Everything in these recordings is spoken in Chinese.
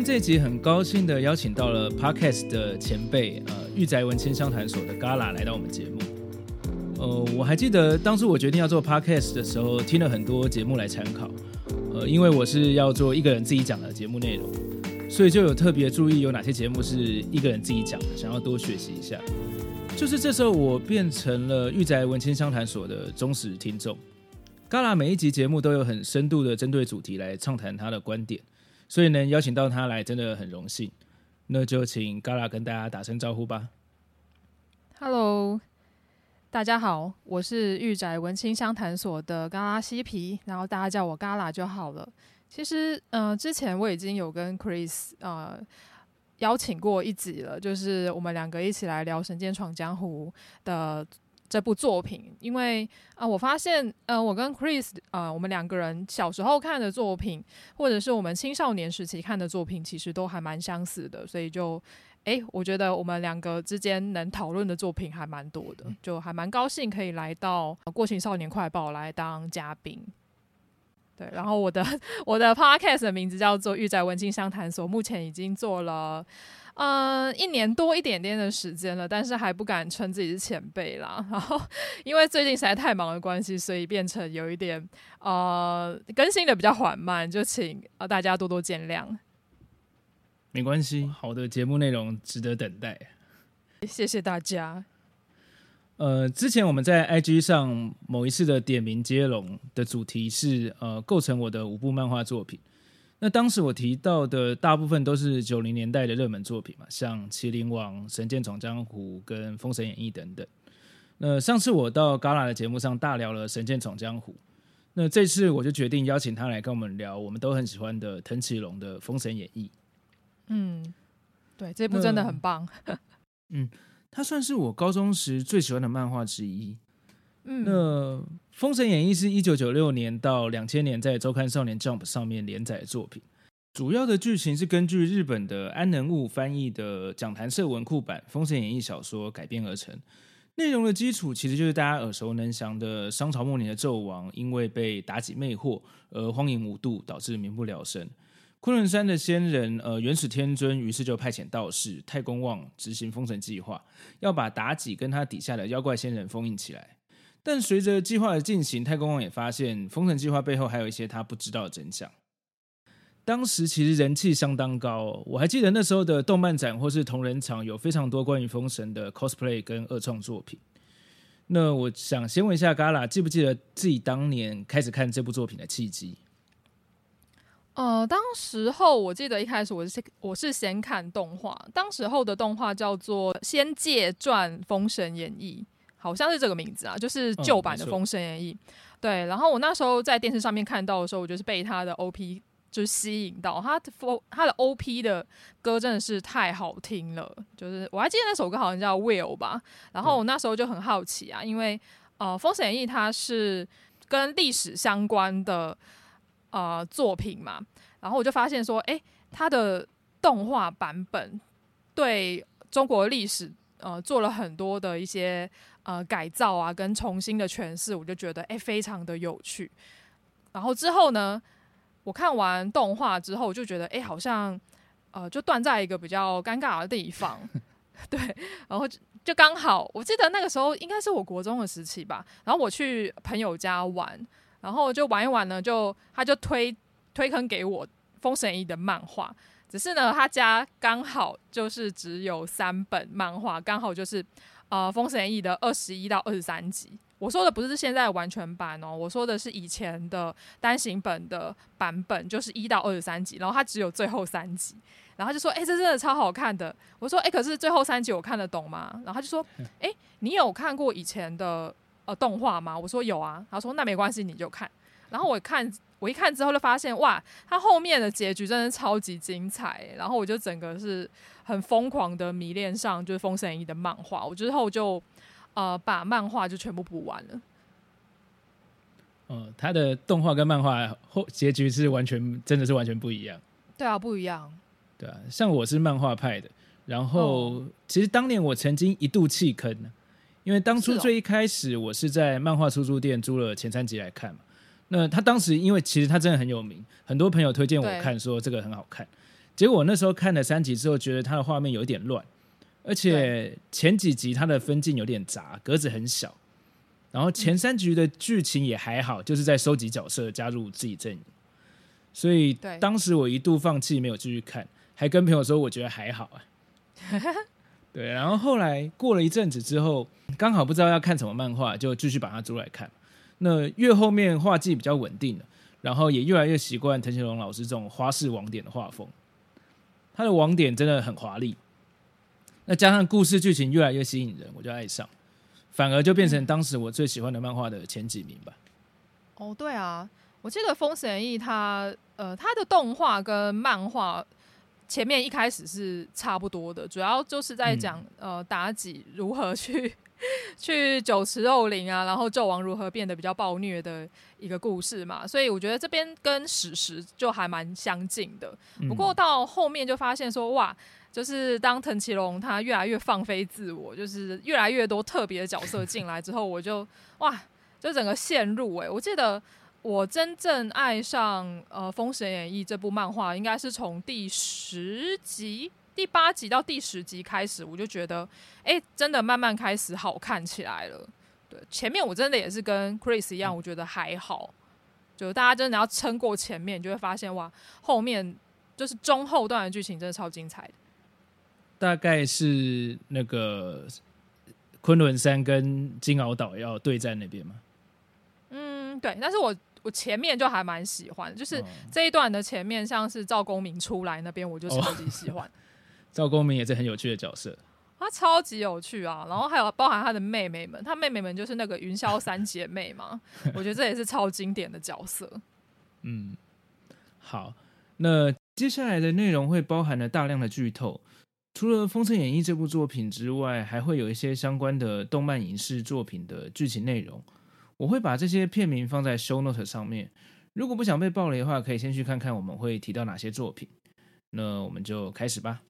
天这集很高兴的邀请到了 Podcast 的前辈，呃，御宅文青商谈所的 Gala 来到我们节目。呃，我还记得当初我决定要做 Podcast 的时候，听了很多节目来参考。呃，因为我是要做一个人自己讲的节目内容，所以就有特别注意有哪些节目是一个人自己讲的，想要多学习一下。就是这时候，我变成了御宅文青商谈所的忠实听众。Gala 每一集节目都有很深度的针对主题来畅谈他的观点，所以能邀请到他来真的很荣幸。那就请 Gala 跟大家打声招呼吧。Hello，大家好，我是御宅文青相谈所的 Gala 西皮，然后大家叫我 Gala 就好了。其实，嗯、之前我已经有跟 Chris 呃邀请过一集了，就是我们两个一起来聊《神剑闯江湖》的。这部作品，因为啊、呃，我发现，呃，我跟 Chris，呃，我们两个人小时候看的作品，或者是我们青少年时期看的作品，其实都还蛮相似的，所以就，诶，我觉得我们两个之间能讨论的作品还蛮多的，就还蛮高兴可以来到《过情少年快报》来当嘉宾。对，然后我的 我的 Podcast 的名字叫做《玉宅文青相谈所》，目前已经做了。嗯，一年多一点点的时间了，但是还不敢称自己是前辈啦。然后，因为最近实在太忙的关系，所以变成有一点呃更新的比较缓慢，就请呃大家多多见谅。没关系，好的节目内容值得等待。谢谢大家。呃，之前我们在 IG 上某一次的点名接龙的主题是呃构成我的五部漫画作品。那当时我提到的大部分都是九零年代的热门作品嘛，像《麒麟王》《神剑闯江湖》跟《封神演义》等等。那上次我到 Gala 的节目上大聊了《神剑闯江湖》，那这次我就决定邀请他来跟我们聊我们都很喜欢的藤崎龙的《封神演义》。嗯，对，这部真的很棒。嗯，他算是我高中时最喜欢的漫画之一。嗯，那《封神演义》是一九九六年到两千年在周刊少年 Jump 上面连载的作品，主要的剧情是根据日本的安能悟翻译的讲谈社文库版《封神演义》小说改编而成。内容的基础其实就是大家耳熟能详的商朝末年的纣王，因为被妲己魅惑而荒淫无度，导致民不聊生。昆仑山的仙人呃元始天尊于是就派遣道士太公望执行封神计划，要把妲己跟他底下的妖怪仙人封印起来。但随着计划的进行，太公望也发现封神计划背后还有一些他不知道的真相。当时其实人气相当高，我还记得那时候的动漫展或是同人场有非常多关于封神的 cosplay 跟二创作品。那我想先问一下 Gala，记不记得自己当年开始看这部作品的契机？呃，当时候我记得一开始我是我是先看动画，当时候的动画叫做《仙界传封神演义》。好像是这个名字啊，就是旧版的《封神演义》。对，然后我那时候在电视上面看到的时候，我就是被他的 OP 就是吸引到，他的他的 OP 的歌真的是太好听了。就是我还记得那首歌好像叫《Will》吧。然后我那时候就很好奇啊，因为呃，《封神演义》它是跟历史相关的呃作品嘛，然后我就发现说，哎，它的动画版本对中国历史呃做了很多的一些。呃，改造啊，跟重新的诠释，我就觉得诶、欸，非常的有趣。然后之后呢，我看完动画之后，我就觉得诶、欸，好像呃，就断在一个比较尴尬的地方。对，然后就刚好，我记得那个时候应该是我国中的时期吧。然后我去朋友家玩，然后就玩一玩呢，就他就推推坑给我《封神一》的漫画。只是呢，他家刚好就是只有三本漫画，刚好就是。呃，《封神演义》的二十一到二十三集，我说的不是现在完全版哦，我说的是以前的单行本的版本，就是一到二十三集，然后它只有最后三集，然后他就说：“哎、欸，这真的超好看的。”我说：“哎、欸，可是最后三集我看得懂吗？”然后他就说：“哎、欸，你有看过以前的呃动画吗？”我说：“有啊。”他说：“那没关系，你就看。”然后我看我一看之后就发现，哇，它后面的结局真的超级精彩，然后我就整个是很疯狂的迷恋上就是《封神演义》的漫画，我之后就呃把漫画就全部补完了。哦，它的动画跟漫画后结局是完全真的是完全不一样。对啊，不一样。对啊，像我是漫画派的，然后、哦、其实当年我曾经一度弃坑，因为当初最一开始我是在漫画出租店租了前三集来看嘛。那他当时因为其实他真的很有名，很多朋友推荐我看，说这个很好看。结果我那时候看了三集之后，觉得他的画面有一点乱，而且前几集他的分镜有点杂，格子很小。然后前三集的剧情也还好，就是在收集角色，加入自己阵营。所以当时我一度放弃，没有继续看，还跟朋友说我觉得还好啊。对，然后后来过了一阵子之后，刚好不知道要看什么漫画，就继续把它租来看。那越后面画技比较稳定了，然后也越来越习惯藤崎龙老师这种花式网点的画风。他的网点真的很华丽，那加上故事剧情越来越吸引人，我就爱上，反而就变成当时我最喜欢的漫画的前几名吧。哦，对啊，我记得《封神演义》它呃，它的动画跟漫画前面一开始是差不多的，主要就是在讲、嗯、呃妲己如何去。去酒池肉林啊，然后纣王如何变得比较暴虐的一个故事嘛，所以我觉得这边跟史实就还蛮相近的。不过到后面就发现说，哇，就是当藤崎龙他越来越放飞自我，就是越来越多特别的角色进来之后，我就哇，就整个陷入哎、欸，我记得我真正爱上呃《封神演义》这部漫画，应该是从第十集。第八集到第十集开始，我就觉得，哎、欸，真的慢慢开始好看起来了。对，前面我真的也是跟 Chris 一样，我觉得还好。就大家真的要撑过前面，就会发现哇，后面就是中后段的剧情真的超精彩的。大概是那个昆仑山跟金鳌岛要对战那边吗？嗯，对。但是我我前面就还蛮喜欢，就是这一段的前面，像是赵公明出来那边，我就超级喜欢。哦赵公明也是很有趣的角色，他超级有趣啊！然后还有包含他的妹妹们，他妹妹们就是那个云霄三姐妹嘛，我觉得这也是超经典的角色。嗯，好，那接下来的内容会包含了大量的剧透，除了《封神演义》这部作品之外，还会有一些相关的动漫影视作品的剧情内容。我会把这些片名放在 show note 上面，如果不想被暴雷的话，可以先去看看我们会提到哪些作品。那我们就开始吧。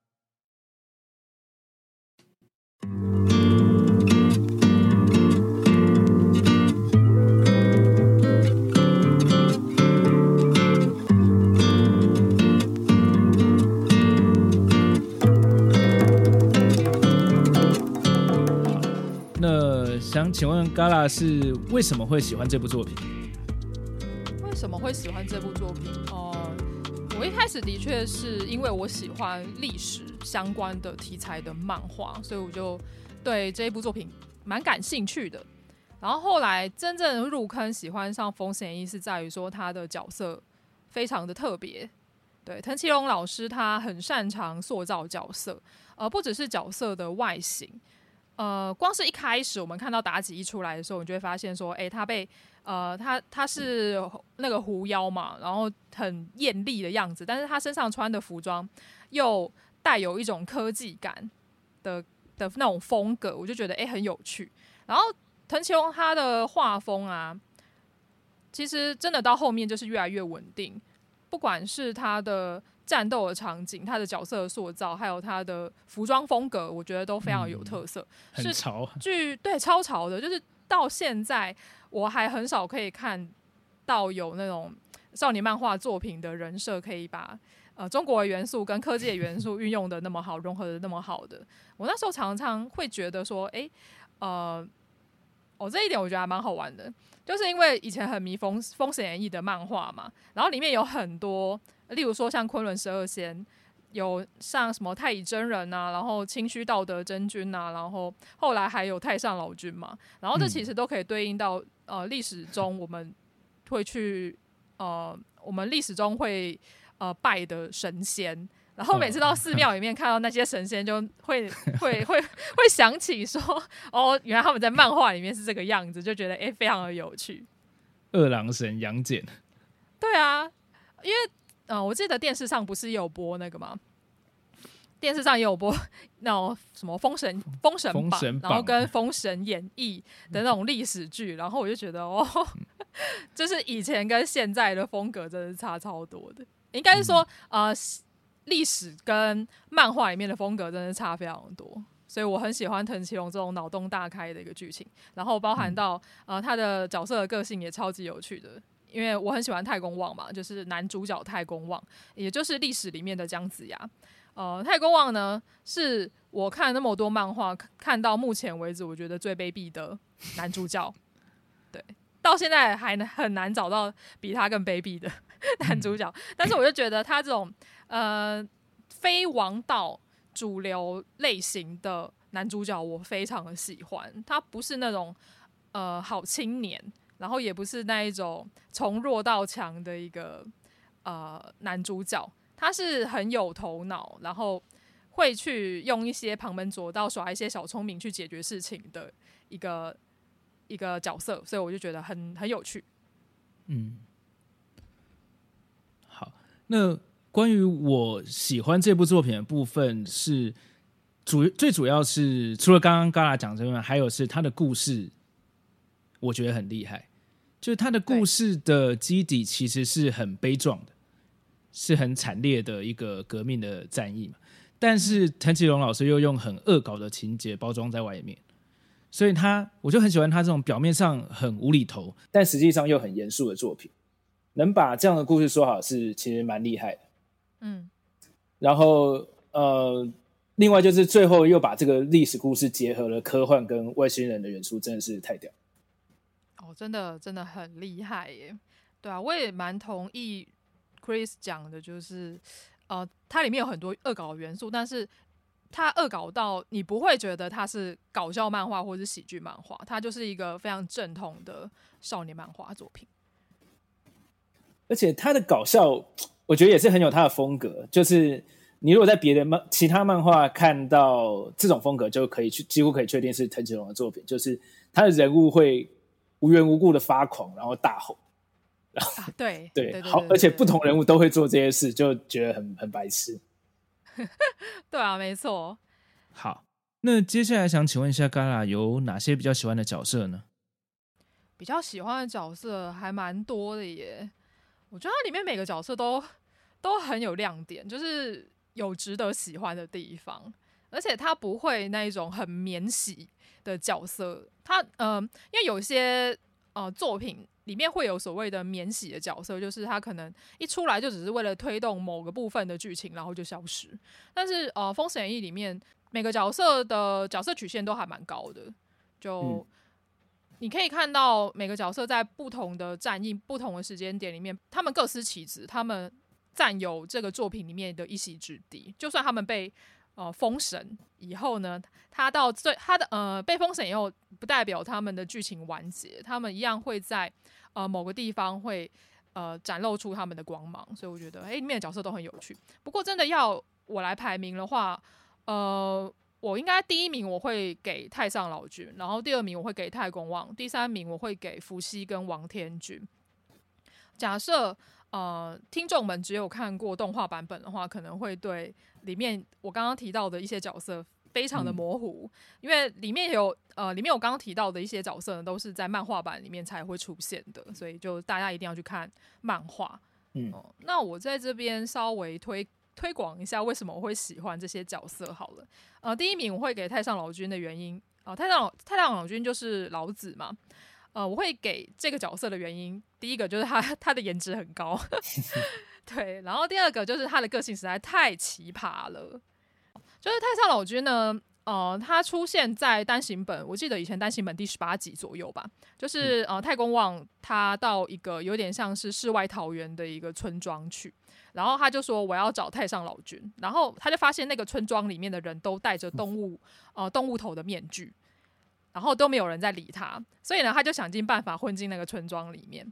想请问 Gala 是为什么会喜欢这部作品？为什么会喜欢这部作品？哦、呃，我一开始的确是因为我喜欢历史。相关的题材的漫画，所以我就对这一部作品蛮感兴趣的。然后后来真正入坑喜欢上《封神演义》，是在于说他的角色非常的特别。对，藤崎龙老师他很擅长塑造角色，而不只是角色的外形。呃，光是一开始我们看到妲己一出来的时候，你就会发现说，诶，她被呃，她她是那个狐妖嘛，然后很艳丽的样子，但是她身上穿的服装又带有一种科技感的的那种风格，我就觉得诶、很有趣。然后藤崎龙他的画风啊，其实真的到后面就是越来越稳定，不管是他的战斗的场景、他的角色的塑造，还有他的服装风格，我觉得都非常有特色，嗯、很潮。剧对超潮的，就是到现在我还很少可以看到有那种少年漫画作品的人设可以把。呃，中国的元素跟科技的元素运用的那么好，融合的那么好的，我那时候常常会觉得说，诶、欸，呃，哦、这一点我觉得还蛮好玩的，就是因为以前很迷风风神演义》的漫画嘛，然后里面有很多，例如说像昆仑十二仙，有像什么太乙真人啊，然后清虚道德真君啊，然后后来还有太上老君嘛，然后这其实都可以对应到呃历史中我们会去呃我们历史中会。呃，拜的神仙，然后每次到 寺庙里面看到那些神仙，就会会会会想起说，哦，原来他们在漫画里面是这个样子，就觉得哎、欸，非常的有趣。二郎神杨戬，对啊，因为呃，我记得电视上不是有播那个吗？电视上也有播那种什么封神《封神榜》，然后跟《封神演义》的那种历史剧，然后我就觉得哦，就是以前跟现在的风格真的是差超多的。应该是说，呃，历史跟漫画里面的风格真的差非常多，所以我很喜欢藤崎龙这种脑洞大开的一个剧情，然后包含到呃他的角色的个性也超级有趣的，因为我很喜欢太公望嘛，就是男主角太公望，也就是历史里面的姜子牙。呃，太公望呢，是我看那么多漫画看到目前为止，我觉得最卑鄙的男主角。对，到现在还很难找到比他更卑鄙的 男主角。但是我就觉得他这种呃非王道主流类型的男主角，我非常的喜欢。他不是那种呃好青年，然后也不是那一种从弱到强的一个呃男主角。他是很有头脑，然后会去用一些旁门左道耍一些小聪明去解决事情的一个一个角色，所以我就觉得很很有趣。嗯，好，那关于我喜欢这部作品的部分是主最主要是除了刚刚 Gala 讲之外，还有是他的故事，我觉得很厉害，就是他的故事的基底其实是很悲壮的。是很惨烈的一个革命的战役嘛，但是藤崎龙老师又用很恶搞的情节包装在外面，所以他我就很喜欢他这种表面上很无厘头，但实际上又很严肃的作品，能把这样的故事说好是其实蛮厉害的。嗯，然后呃，另外就是最后又把这个历史故事结合了科幻跟外星人的元素，真的是太屌。哦，真的真的很厉害耶！对啊，我也蛮同意。Chris 讲的就是，呃，它里面有很多恶搞元素，但是它恶搞到你不会觉得它是搞笑漫画或者是喜剧漫画，它就是一个非常正统的少年漫画作品。而且它的搞笑，我觉得也是很有它的风格。就是你如果在别的漫其他漫画看到这种风格，就可以去几乎可以确定是藤崎龙的作品。就是他的人物会无缘无故的发狂，然后大吼。啊，对 对，对，对，好，而且不同人物都会做这些事，就觉得很很白痴。对啊，没错。好，那接下来想请问一下，Gala 有哪些比较喜欢的角色呢？比较喜欢的角色还蛮多的耶，我觉得它里面每个角色都都很有亮点，就是有值得喜欢的地方，而且它不会那一种很免洗的角色。他嗯、呃，因为有些呃作品。里面会有所谓的免洗的角色，就是他可能一出来就只是为了推动某个部分的剧情，然后就消失。但是呃，《封神演义》里面每个角色的角色曲线都还蛮高的，就你可以看到每个角色在不同的战役、不同的时间点里面，他们各司其职，他们占有这个作品里面的一席之地。就算他们被呃封神以后呢，他到最他的呃被封神以后，不代表他们的剧情完结，他们一样会在。呃，某个地方会呃展露出他们的光芒，所以我觉得，哎，里面的角色都很有趣。不过，真的要我来排名的话，呃，我应该第一名我会给太上老君，然后第二名我会给太公望，第三名我会给伏羲跟王天君。假设呃听众们只有看过动画版本的话，可能会对里面我刚刚提到的一些角色。非常的模糊，嗯、因为里面有呃，里面我刚刚提到的一些角色呢，都是在漫画版里面才会出现的，所以就大家一定要去看漫画。嗯、呃，那我在这边稍微推推广一下，为什么我会喜欢这些角色好了。呃，第一名我会给太上老君的原因，啊、呃，太上老太上老君就是老子嘛。呃，我会给这个角色的原因，第一个就是他他的颜值很高，对，然后第二个就是他的个性实在太奇葩了。就是太上老君呢，呃，他出现在单行本，我记得以前单行本第十八集左右吧。就是呃，太公望他到一个有点像是世外桃源的一个村庄去，然后他就说我要找太上老君，然后他就发现那个村庄里面的人都戴着动物呃动物头的面具，然后都没有人在理他，所以呢，他就想尽办法混进那个村庄里面。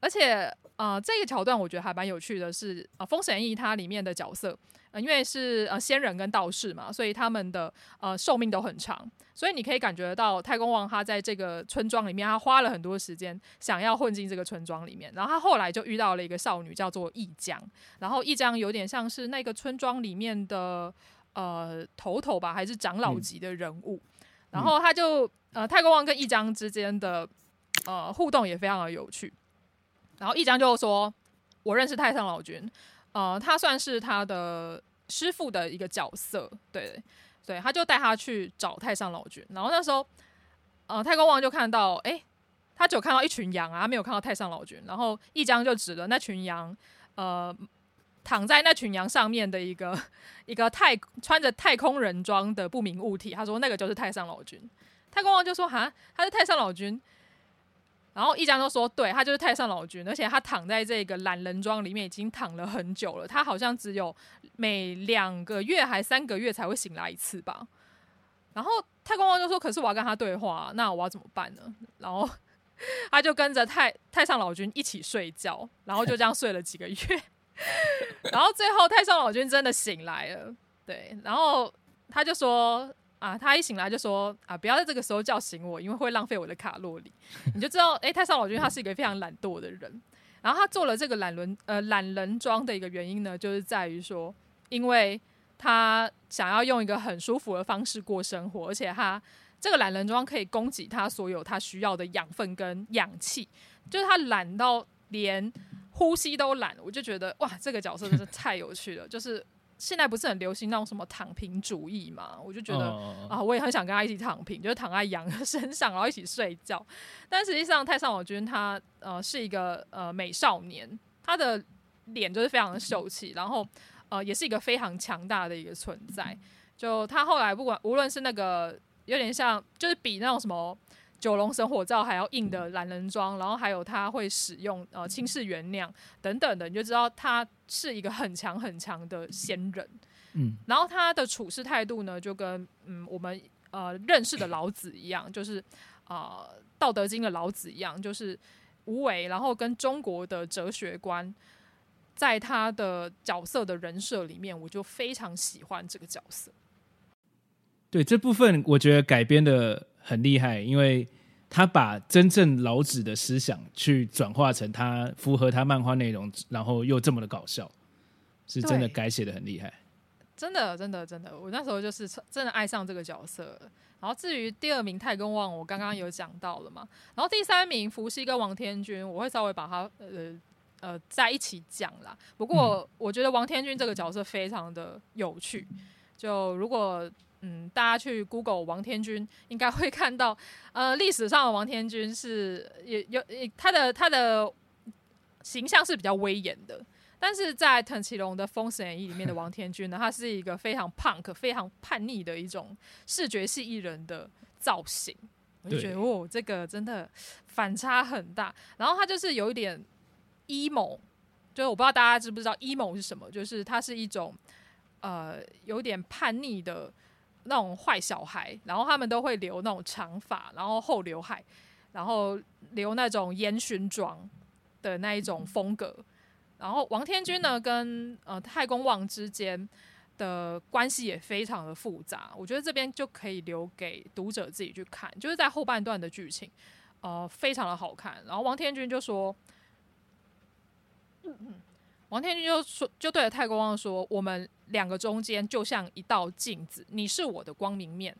而且啊、呃，这个桥段我觉得还蛮有趣的是，是、呃、啊，《封神演义》它里面的角色。呃，因为是呃仙人跟道士嘛，所以他们的呃寿命都很长，所以你可以感觉到太公望他在这个村庄里面，他花了很多时间想要混进这个村庄里面，然后他后来就遇到了一个少女叫做易江，然后易江有点像是那个村庄里面的呃头头吧，还是长老级的人物，嗯、然后他就呃太公望跟易江之间的呃互动也非常的有趣，然后易江就说：“我认识太上老君。”呃，他算是他的师傅的一个角色，对，对，他就带他去找太上老君。然后那时候，呃，太公望就看到，哎、他只有看到一群羊啊，没有看到太上老君。然后易江就指了那群羊，呃，躺在那群羊上面的一个 一个太穿着太空人装的不明物体，他说那个就是太上老君。太公王就说，哈，他是太上老君。然后一江都说：“对，他就是太上老君，而且他躺在这个懒人装里面已经躺了很久了。他好像只有每两个月还三个月才会醒来一次吧。”然后太公王就说：“可是我要跟他对话，那我要怎么办呢？”然后他就跟着太太上老君一起睡觉，然后就这样睡了几个月。然后最后太上老君真的醒来了，对，然后他就说。啊，他一醒来就说啊，不要在这个时候叫醒我，因为会浪费我的卡路里。你就知道，哎、太上老君他是一个非常懒惰的人。然后他做了这个懒人呃懒人装的一个原因呢，就是在于说，因为他想要用一个很舒服的方式过生活，而且他这个懒人装可以供给他所有他需要的养分跟氧气，就是他懒到连呼吸都懒。我就觉得哇，这个角色真是太有趣了，就是。现在不是很流行那种什么躺平主义嘛？我就觉得、哦、啊，我也很想跟他一起躺平，就是躺在羊身上，然后一起睡觉。但实际上，太上老君他呃是一个呃美少年，他的脸就是非常的秀气，然后呃也是一个非常强大的一个存在。就他后来不管无论是那个有点像，就是比那种什么。九龙神火罩还要硬的懒人装，然后还有他会使用呃清世元酿等等的，你就知道他是一个很强很强的仙人。嗯，然后他的处事态度呢，就跟嗯我们呃认识的老子一样，就是啊、呃《道德经》的老子一样，就是无为，然后跟中国的哲学观，在他的角色的人设里面，我就非常喜欢这个角色。对，这部分，我觉得改编的很厉害，因为他把真正老子的思想去转化成他符合他漫画内容，然后又这么的搞笑，是真的改写的很厉害。真的，真的，真的，我那时候就是真的爱上这个角色。然后至于第二名太公望，我刚刚有讲到了嘛。然后第三名伏羲跟王天君，我会稍微把它呃呃在一起讲啦。不过我觉得王天君这个角色非常的有趣，就如果。嗯，大家去 Google 王天军，应该会看到，呃，历史上的王天军是也有他的他的形象是比较威严的，但是在藤崎龙的《封神演义》里面的王天军呢，他是一个非常 punk、非常叛逆的一种视觉系艺人的造型，我就觉得哦，这个真的反差很大。然后他就是有一点 emo，就是我不知道大家知不知道 emo 是什么，就是他是一种呃有点叛逆的。那种坏小孩，然后他们都会留那种长发，然后厚刘海，然后留那种烟熏妆的那一种风格。然后王天君呢，跟呃太公望之间的关系也非常的复杂。我觉得这边就可以留给读者自己去看，就是在后半段的剧情，呃，非常的好看。然后王天君就说。王天君就说，就对着太公望说：“我们两个中间就像一道镜子，你是我的光明面，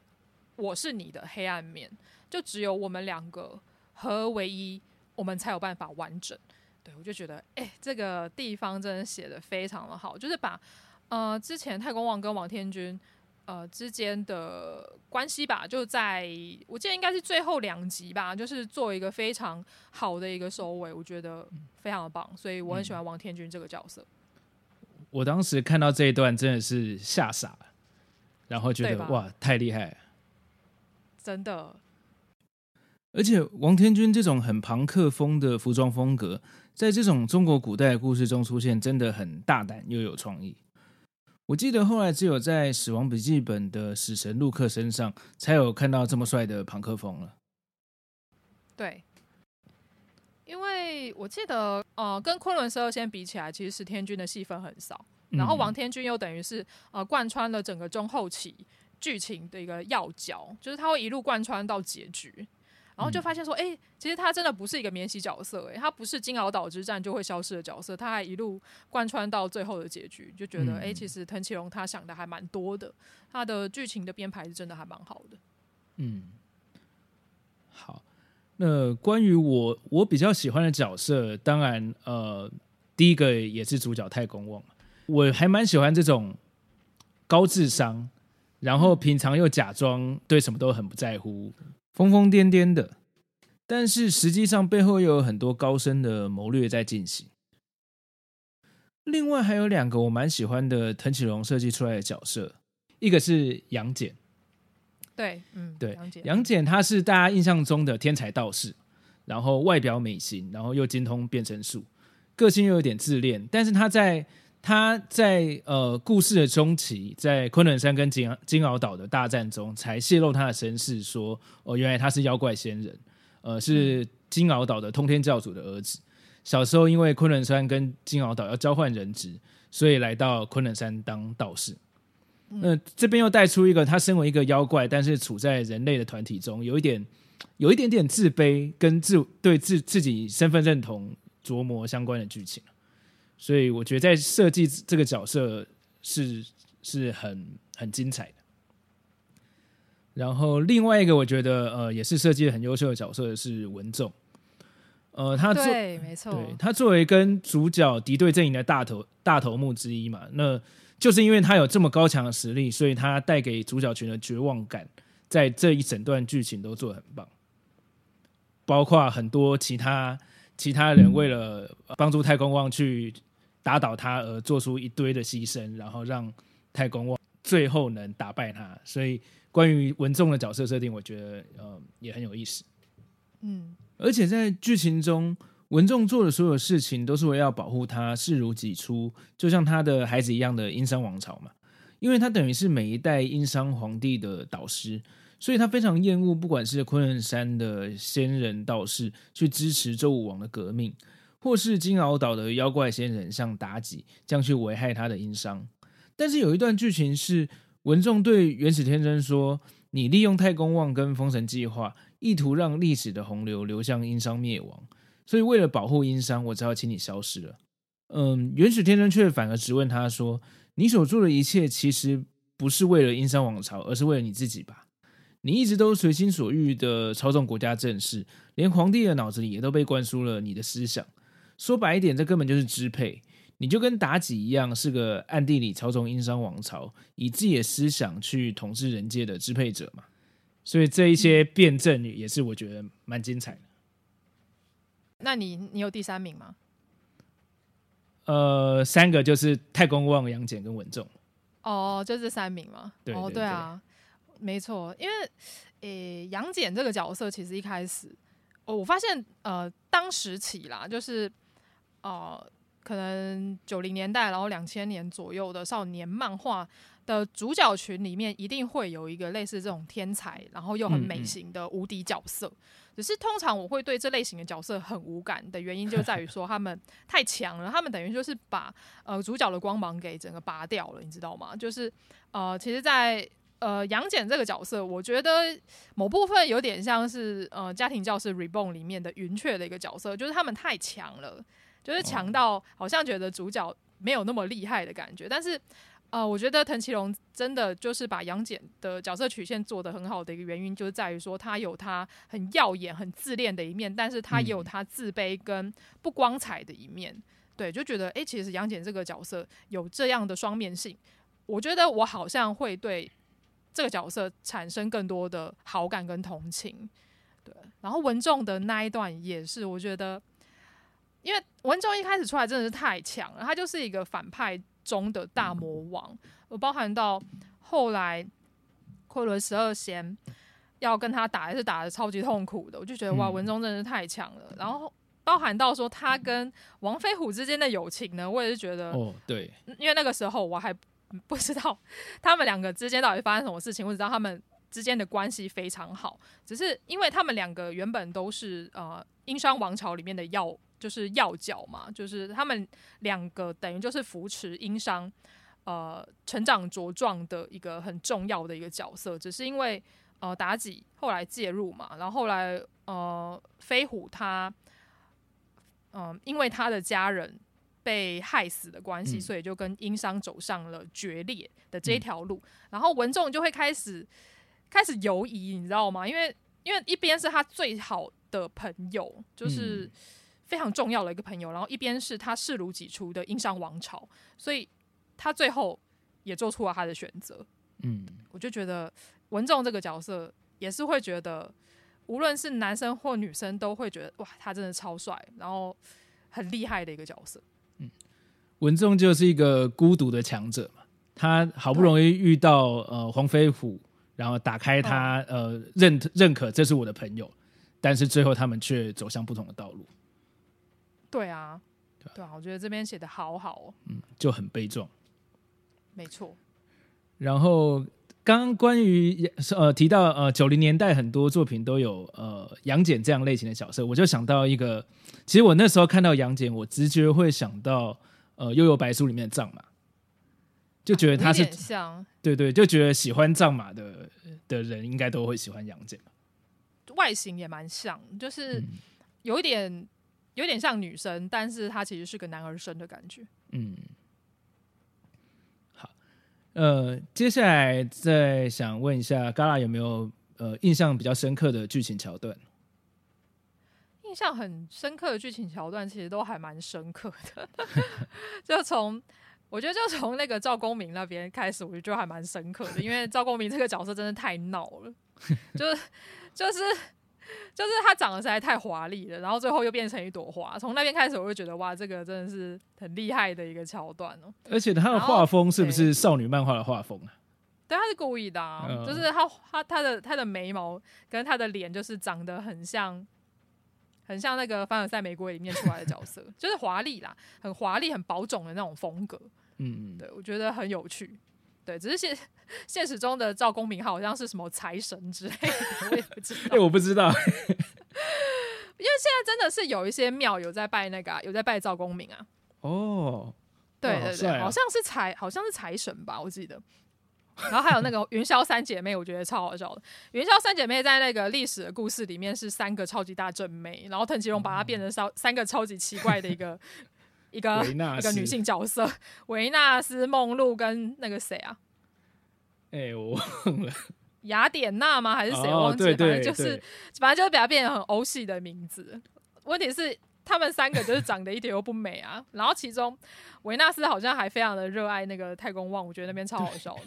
我是你的黑暗面，就只有我们两个合而为一，我们才有办法完整。”对，我就觉得，哎、欸，这个地方真的写的非常的好，就是把呃之前太公望跟王天君。呃，之间的关系吧，就在我记得应该是最后两集吧，就是做一个非常好的一个收尾，我觉得非常的棒，所以我很喜欢王天君这个角色。我当时看到这一段真的是吓傻了，然后觉得哇，太厉害了，真的。而且王天君这种很朋克风的服装风格，在这种中国古代的故事中出现，真的很大胆又有创意。我记得后来只有在《死亡笔记本》的死神陆克身上才有看到这么帅的朋克风了。对，因为我记得，呃，跟《昆仑十二仙》比起来，其实石天君的戏份很少，然后王天君又等于是呃贯穿了整个中后期剧情的一个要角，就是他会一路贯穿到结局。然后就发现说，哎、欸，其实他真的不是一个免洗角色，哎，他不是金鳌岛之战就会消失的角色，他还一路贯穿到最后的结局，就觉得，哎、欸，其实藤崎龙他想的还蛮多的，他的剧情的编排是真的还蛮好的。嗯，好，那关于我我比较喜欢的角色，当然，呃，第一个也是主角太公望，我还蛮喜欢这种高智商，然后平常又假装对什么都很不在乎。疯疯癫癫的，但是实际上背后又有很多高深的谋略在进行。另外还有两个我蛮喜欢的藤崎龙设计出来的角色，一个是杨戬，对，嗯，对，杨戬，他是大家印象中的天才道士，然后外表美型，然后又精通变身术，个性又有点自恋，但是他在。他在呃故事的中期，在昆仑山跟金金鳌岛的大战中，才泄露他的身世，说哦，原来他是妖怪仙人，呃，是金鳌岛的通天教主的儿子。小时候因为昆仑山跟金鳌岛要交换人质，所以来到昆仑山当道士。那这边又带出一个，他身为一个妖怪，但是处在人类的团体中，有一点有一点点自卑，跟自对自自己身份认同琢磨相关的剧情。所以我觉得在设计这个角色是是很很精彩的。然后另外一个我觉得呃也是设计的很优秀的角色是文仲，呃他作对没错，对他作为跟主角敌对阵营的大头大头目之一嘛，那就是因为他有这么高强的实力，所以他带给主角群的绝望感，在这一整段剧情都做得很棒，包括很多其他其他人为了帮助太公望去。打倒他而做出一堆的牺牲，然后让太公望最后能打败他。所以关于文仲的角色设定，我觉得呃也很有意思。嗯，而且在剧情中，文仲做的所有事情都是为了要保护他，视如己出，就像他的孩子一样的殷商王朝嘛。因为他等于是每一代殷商皇帝的导师，所以他非常厌恶不管是昆仑山的仙人道士去支持周武王的革命。或是金鳌岛的妖怪仙人像妲己这样去危害他的殷商，但是有一段剧情是文仲对元始天尊说：“你利用太公望跟封神计划，意图让历史的洪流流向殷商灭亡，所以为了保护殷商，我只好请你消失了。”嗯，元始天尊却反而质问他说：“你所做的一切其实不是为了殷商王朝，而是为了你自己吧？你一直都随心所欲的操纵国家政事，连皇帝的脑子里也都被灌输了你的思想。”说白一点，这根本就是支配。你就跟妲己一样，是个暗地里操纵殷商王朝，以自己的思想去统治人界的支配者嘛。所以这一些辩证也是我觉得蛮精彩的。那你你有第三名吗？呃，三个就是太公望、杨戬跟文仲。哦，就这三名吗？对，对，对，哦，对啊，没错。因为，诶，杨戬这个角色其实一开始，哦，我发现，呃，当时起啦，就是。哦、呃，可能九零年代，然后两千年左右的少年漫画的主角群里面，一定会有一个类似这种天才，然后又很美型的无敌角色。嗯嗯。只是通常我会对这类型的角色很无感的原因，就在于说他们 太强了，他们等于就是把呃主角的光芒给整个拔掉了，你知道吗？就是呃，其实在，在呃杨戬这个角色，我觉得某部分有点像是呃家庭教师 Reborn 里面的云雀的一个角色，就是他们太强了。就是强到好像觉得主角没有那么厉害的感觉，但是，呃，我觉得藤崎龙真的就是把杨戬的角色曲线做得很好的一个原因，就是在于说他有他很耀眼、很自恋的一面，但是他也有他自卑跟不光彩的一面。对，就觉得诶，其实杨戬这个角色有这样的双面性，我觉得我好像会对这个角色产生更多的好感跟同情。对，然后文仲的那一段也是，我觉得。因为文仲一开始出来真的是太强了，他就是一个反派中的大魔王。我包含到后来昆仑十二仙要跟他打，也是打的超级痛苦的。我就觉得哇，文忠真的是太强了。然后包含到说他跟王飞虎之间的友情呢，我也是觉得哦，对，因为那个时候我还不知道 他们两个之间到底发生什么事情，我只知道他们之间的关系非常好，只是因为他们两个原本都是呃殷商王朝里面的要就是要角嘛，就是他们两个等于就是扶持殷商呃成长茁壮的一个很重要的一个角色，只是因为呃妲己后来介入嘛，然后后来呃飞虎他嗯、呃、因为他的家人被害死的关系，所以就跟殷商走上了决裂的这条路，然后文仲就会开始。开始犹疑，你知道吗？因为因为一边是他最好的朋友，就是非常重要的一个朋友，然后一边是他视如己出的殷商王朝，所以他最后也做出了他的选择。嗯，我就觉得文仲这个角色也是会觉得，无论是男生或女生都会觉得哇，他真的超帅，然后很厉害的一个角色。嗯，文仲就是一个孤独的强者嘛，他好不容易遇到呃黄飞虎。然后打开他，哦、呃，认认可这是我的朋友，但是最后他们却走向不同的道路。对啊，对啊，对啊，我觉得这边写的好好哦，嗯，就很悲壮。没错。然后刚刚关于呃提到呃九零年代很多作品都有呃杨戬这样类型的角色，我就想到一个，其实我那时候看到杨戬，我直觉会想到呃《幽游白书》里面的藏马。就觉得他是，像对对，就觉得喜欢藏马的的人应该都会喜欢杨戬，外形也蛮像，就是有一点有点像女生，但是他其实是个男儿身的感觉。嗯，好，呃，接下来再想问一下，Gala 有没有呃印象比较深刻的剧情桥段？印象很深刻的剧情桥段，其实都还蛮深刻的，就从。我觉得就从那个赵公明那边开始，我就觉得还蛮深刻的，因为赵公明这个角色真的太闹了，就是就是就是他长得实在太华丽了，然后最后又变成一朵花。从那边开始，我就觉得哇，这个真的是很厉害的一个桥段哦。而且他的画风是不是少女漫画的画风啊？对，他是故意的啊，嗯，就是他他他的他的眉毛跟他的脸就是长得很像。很像那个凡尔赛玫瑰里面出来的角色，就是华丽啦，很华丽、很保种的那种风格。嗯，对，我觉得很有趣。对，只是现现实中的赵公明好像是什么财神之类的，我也不知道。哎、欸，我不知道，因为现在真的是有一些庙有在拜那个、啊，有在拜赵公明啊。哦，对对对，好像是财，好像是财神吧，我记得。然后还有那个云霄三姐妹，我觉得超好笑的。云霄三姐妹在那个历史的故事里面是三个超级大正妹，然后藤吉龙把她变成三三个超级奇怪的一个一个一个女性角色，维纳斯、梦露跟那个谁啊？哎、欸，我忘了，雅典娜吗？还是谁？我忘记了。反正就是，反正就是把它变成很欧系的名字。问题是他们三个就是长得一点都不美啊。然后其中维纳斯好像还非常的热爱那个太空望，我觉得那边超好笑的。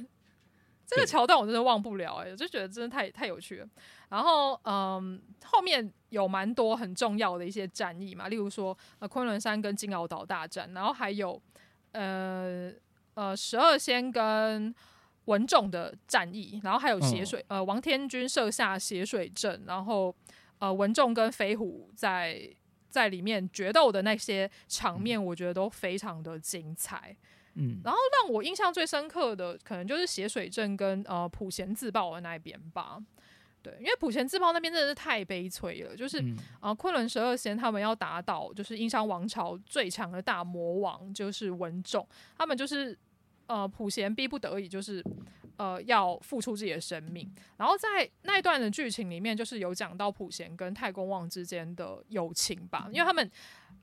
这个桥段我真的忘不了哎、欸，我就觉得真的太太有趣了。然后嗯，后面有蛮多很重要的一些战役嘛，例如说呃昆仑山跟金鳌岛大战，然后还有呃呃十二仙跟文仲的战役，然后还有血水、哦、呃王天君设下血水阵，然后呃文仲跟飞虎在在里面决斗的那些场面，我觉得都非常的精彩。嗯，然后让我印象最深刻的，可能就是血水镇跟呃普贤自爆的那一边吧。对，因为普贤自爆那边真的是太悲催了，就是、嗯、呃昆仑十二仙他们要打倒就是殷商王朝最强的大魔王，就是文种，他们就是呃普贤逼不得已，就是呃要付出自己的生命。然后在那一段的剧情里面，就是有讲到普贤跟太公望之间的友情吧，因为他们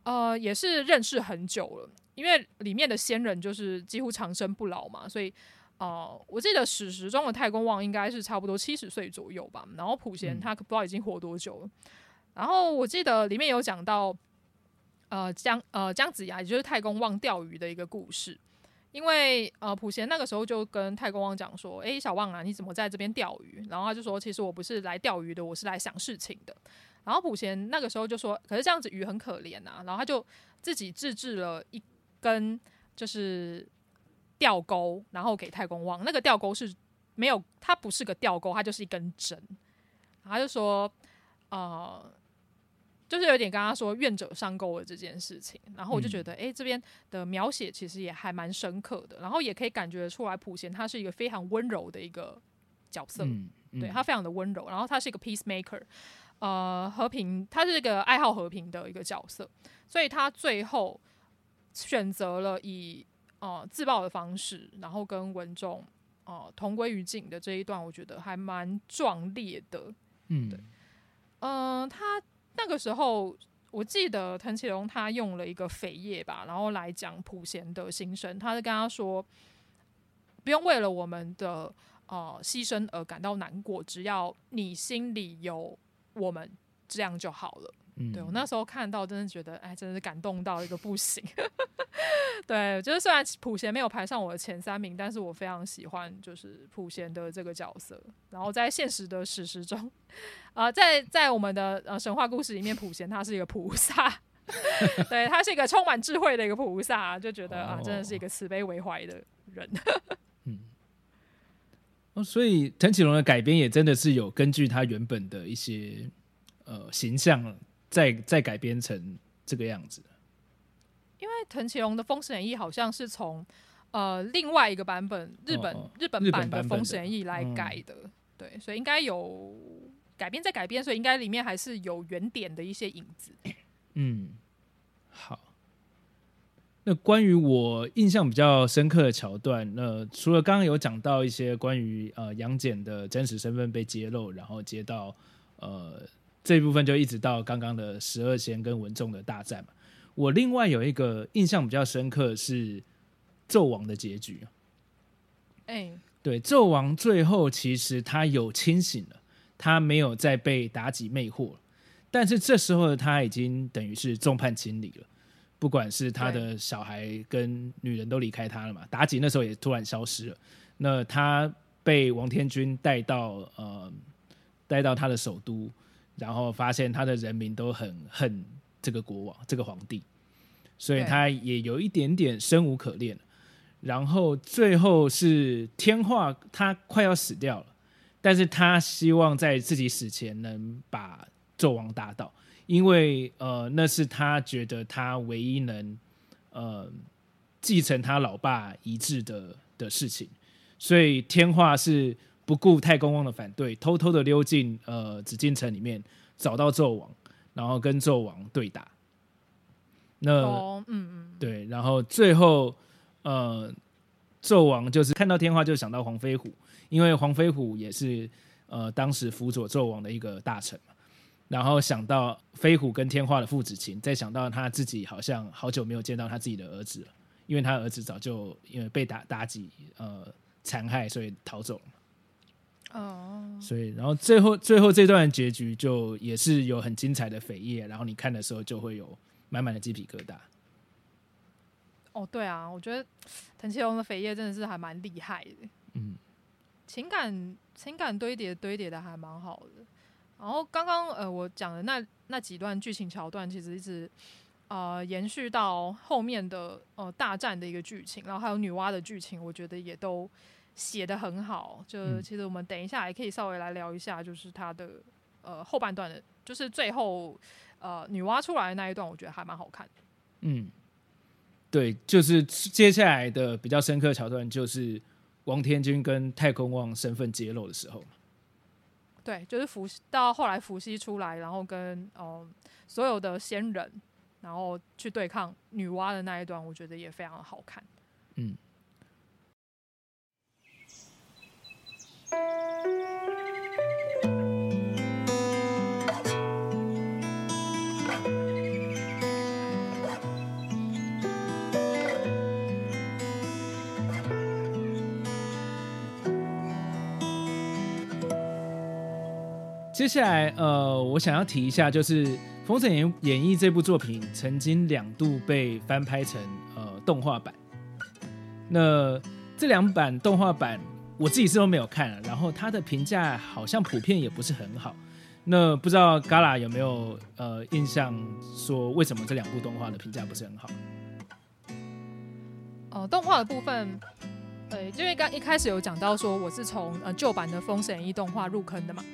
呃也是认识很久了。因为里面的仙人就是几乎长生不老嘛，所以，呃，我记得史实中的太公望应该是差不多七十岁左右吧。然后普贤他不知道已经活多久了。然后我记得里面有讲到，呃，姜呃姜子牙也就是太公望钓鱼的一个故事。因为呃普贤那个时候就跟太公望讲说：“诶，小望啊，你怎么在这边钓鱼？”然后他就说：“其实我不是来钓鱼的，我是来想事情的。”然后普贤那个时候就说：“可是这样子鱼很可怜呐。”然后他就自己自制了一。跟就是吊钩，然后给太公望。那个吊钩是没有，它不是个吊钩，它就是一根针。他就说，呃，就是有点跟他说愿者上钩的这件事情。然后我就觉得，哎、嗯欸，这边的描写其实也还蛮深刻的。然后也可以感觉出来，普贤他是一个非常温柔的一个角色。嗯对他非常的温柔，然后他是一个 peacemaker，呃，和平，他是一个爱好和平的一个角色，所以他最后选择了以呃自爆的方式，然后跟文仲呃同归于尽的这一段，我觉得还蛮壮烈的。嗯，对，嗯、呃，他那个时候。我记得藤启龙他用了一个扉页吧，然后来讲普贤的心声。他是跟他说，不用为了我们的呃牺牲而感到难过，只要你心里有我们，这样就好了。嗯、对我那时候看到，真的觉得，哎，真的是感动到一个不行。对，就是虽然普贤没有排上我的前三名，但是我非常喜欢就是普贤的这个角色。然后在现实的史实中，啊、呃，在在我们的呃神话故事里面，普贤他是一个菩萨，对，他是一个充满智慧的一个菩萨，就觉得啊，真的是一个慈悲为怀的人。嗯，哦，所以藤启龙的改编也真的是有根据他原本的一些呃形象。再再改编成这个样子，因为藤崎龙的《封神演义》好像是从呃另外一个版本日本、哦、日本版的《封神演义》来改的，的嗯、对，所以应该有改编再改编，所以应该里面还是有原点的一些影子。嗯，好。那关于我印象比较深刻的桥段，那除了刚刚有讲到一些关于呃杨戬的真实身份被揭露，然后接到呃。这一部分就一直到刚刚的十二仙跟文仲的大战嘛。我另外有一个印象比较深刻是纣王的结局。哎，对，纣王最后其实他有清醒了，他没有再被妲己魅惑了。但是这时候的他已经等于是众叛亲离了，不管是他的小孩跟女人都离开他了嘛。妲己那时候也突然消失了。那他被王天君带到呃带到他的首都。然后发现他的人民都很恨这个国王，这个皇帝，所以他也有一点点生无可恋。然后最后是天化，他快要死掉了，但是他希望在自己死前能把纣王打倒，因为呃那是他觉得他唯一能呃继承他老爸遗志的的事情，所以天化是。不顾太公望的反对，偷偷的溜进呃紫禁城里面，找到纣王，然后跟纣王对打。那、哦、嗯嗯，对，然后最后呃，纣王就是看到天花就想到黄飞虎，因为黄飞虎也是呃当时辅佐纣王的一个大臣嘛。然后想到飞虎跟天化的父子情，再想到他自己好像好久没有见到他自己的儿子了，因为他儿子早就因为被打妲己呃残害，所以逃走了。哦，oh. 所以，然后最后最后这段结局就也是有很精彩的扉页，然后你看的时候就会有满满的鸡皮疙瘩。哦，oh, 对啊，我觉得藤崎龙的扉页真的是还蛮厉害的，嗯，情感情感堆叠堆叠的还蛮好的。然后刚刚呃我讲的那那几段剧情桥段，其实一直呃延续到后面的呃大战的一个剧情，然后还有女娲的剧情，我觉得也都。写的很好，就其实我们等一下也可以稍微来聊一下，就是他的呃后半段的，就是最后呃女娲出来的那一段，我觉得还蛮好看的。嗯，对，就是接下来的比较深刻桥段，就是王天君跟太空望身份揭露的时候。对，就是伏到后来伏羲出来，然后跟嗯、呃、所有的仙人，然后去对抗女娲的那一段，我觉得也非常的好看。嗯。接下来，呃，我想要提一下，就是《封神演演义》这部作品曾经两度被翻拍成呃动画版。那这两版动画版，我自己是都没有看，然后它的评价好像普遍也不是很好。那不知道 Gala 有没有呃印象，说为什么这两部动画的评价不是很好？哦，动画的部分，呃，因为刚一开始有讲到说我是从呃旧版的《封神一》动画入坑的嘛。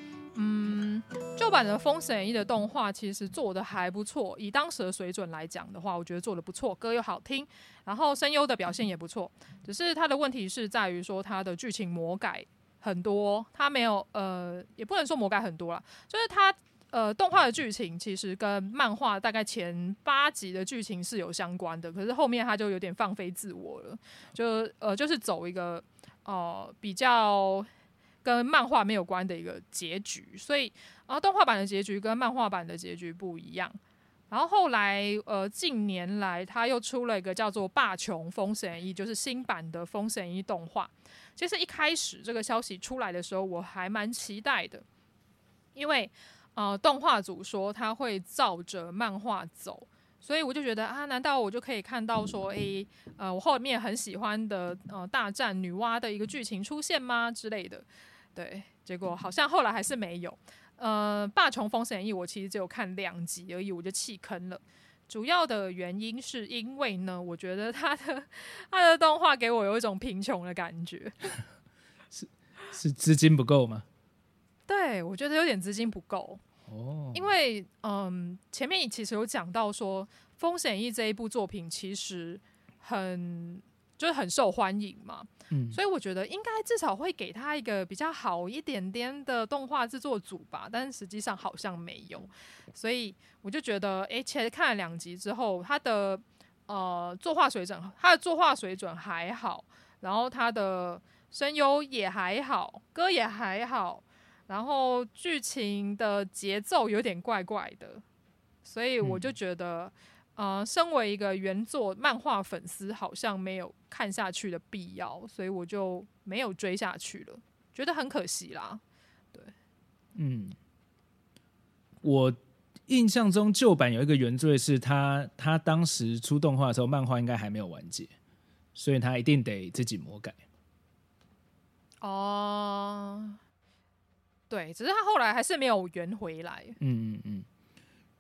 嗯，旧版的《封神演义》的动画其实做的还不错，以当时的水准来讲的话，我觉得做的不错，歌又好听，然后声优的表现也不错。只是它的问题是在于说它的剧情魔改很多，它没有呃，也不能说魔改很多啦，就是它呃动画的剧情其实跟漫画大概前八集的剧情是有相关的，可是后面它就有点放飞自我了，就呃就是走一个呃比较跟漫画没有关的一个结局，所以啊、动画版的结局跟漫画版的结局不一样。然后后来，呃，近年来他又出了一个叫做《霸琼封神一》，就是新版的封神一动画。其实一开始这个消息出来的时候，我还蛮期待的，因为呃，动画组说他会照着漫画走，所以我就觉得啊，难道我就可以看到说，诶，呃，我后面很喜欢的呃大战女娲的一个剧情出现吗之类的？对，结果好像后来还是没有。呃，《霸琼封神演义》我其实只有看两集而已，我就弃坑了。主要的原因是因为呢，我觉得他的他的动画给我有一种贫穷的感觉，是是资金不够吗？对，我觉得有点资金不够哦。因为嗯，前面其实有讲到说，《封神演义》这一部作品其实很就是很受欢迎嘛。嗯，所以我觉得应该至少会给他一个比较好一点点的动画制作组吧，但是实际上好像没有，所以我就觉得，哎，其实看了两集之后，他的呃作画水准，他的作画水准还好，然后他的声优也还好，歌也还好，然后剧情的节奏有点怪怪的，所以我就觉得。嗯呃，身为一个原作漫画粉丝，好像没有看下去的必要，所以我就没有追下去了，觉得很可惜啦。对，嗯，我印象中旧版有一个原罪是他，他当时出动画的时候，漫画应该还没有完结，所以他一定得自己魔改。哦，对，只是他后来还是没有圆回来。嗯嗯嗯。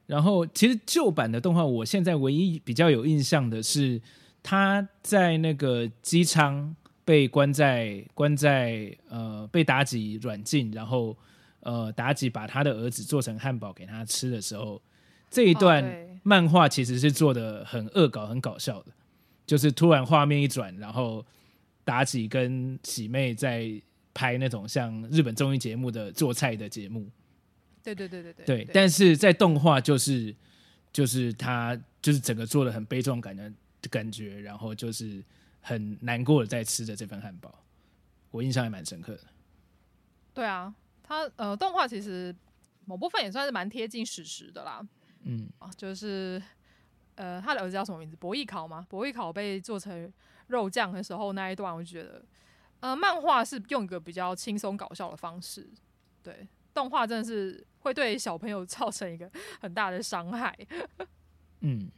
然后，其实旧版的动画，我现在唯一比较有印象的是，他在那个机舱被关在关在呃被妲己软禁，然后呃妲己把他的儿子做成汉堡给他吃的时候，这一段漫画其实是做的很恶搞、很搞笑的，就是突然画面一转，然后妲己跟喜妹在拍那种像日本综艺节目的做菜的节目。对对对对对，对，但是在动画就是就是他就是整个做的很悲壮感的感觉，然后就是很难过的在吃着这份汉堡，我印象还蛮深刻的。对啊，他呃动画其实某部分也算是蛮贴近史实的啦。嗯啊，就是呃他的儿子叫什么名字？博弈考吗？博弈考被做成肉酱的时候那一段，我就觉得呃漫画是用一个比较轻松搞笑的方式，对。动画真的是会对小朋友造成一个 很大的伤害，嗯，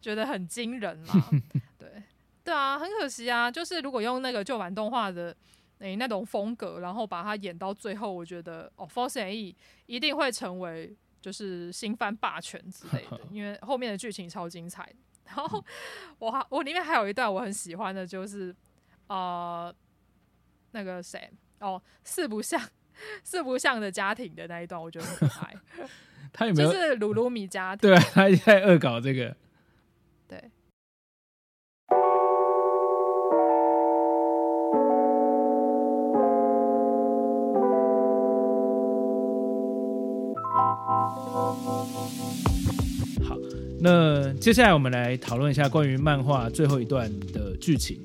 觉得很惊人啦。对，对啊，很可惜啊。就是如果用那个旧版动画的诶、欸、那种风格，然后把它演到最后，我觉得哦，《封神演义》一定会成为就是新番霸权之类的，因为后面的剧情超精彩。然后我还我里面还有一段我很喜欢的，就是呃那个谁哦，四不像。四不像的家庭的那一段，我觉得很可爱。他有没有就是鲁鲁米家庭？对啊，他在恶搞这个。对。好，那接下来我们来讨论一下关于漫画最后一段的剧情。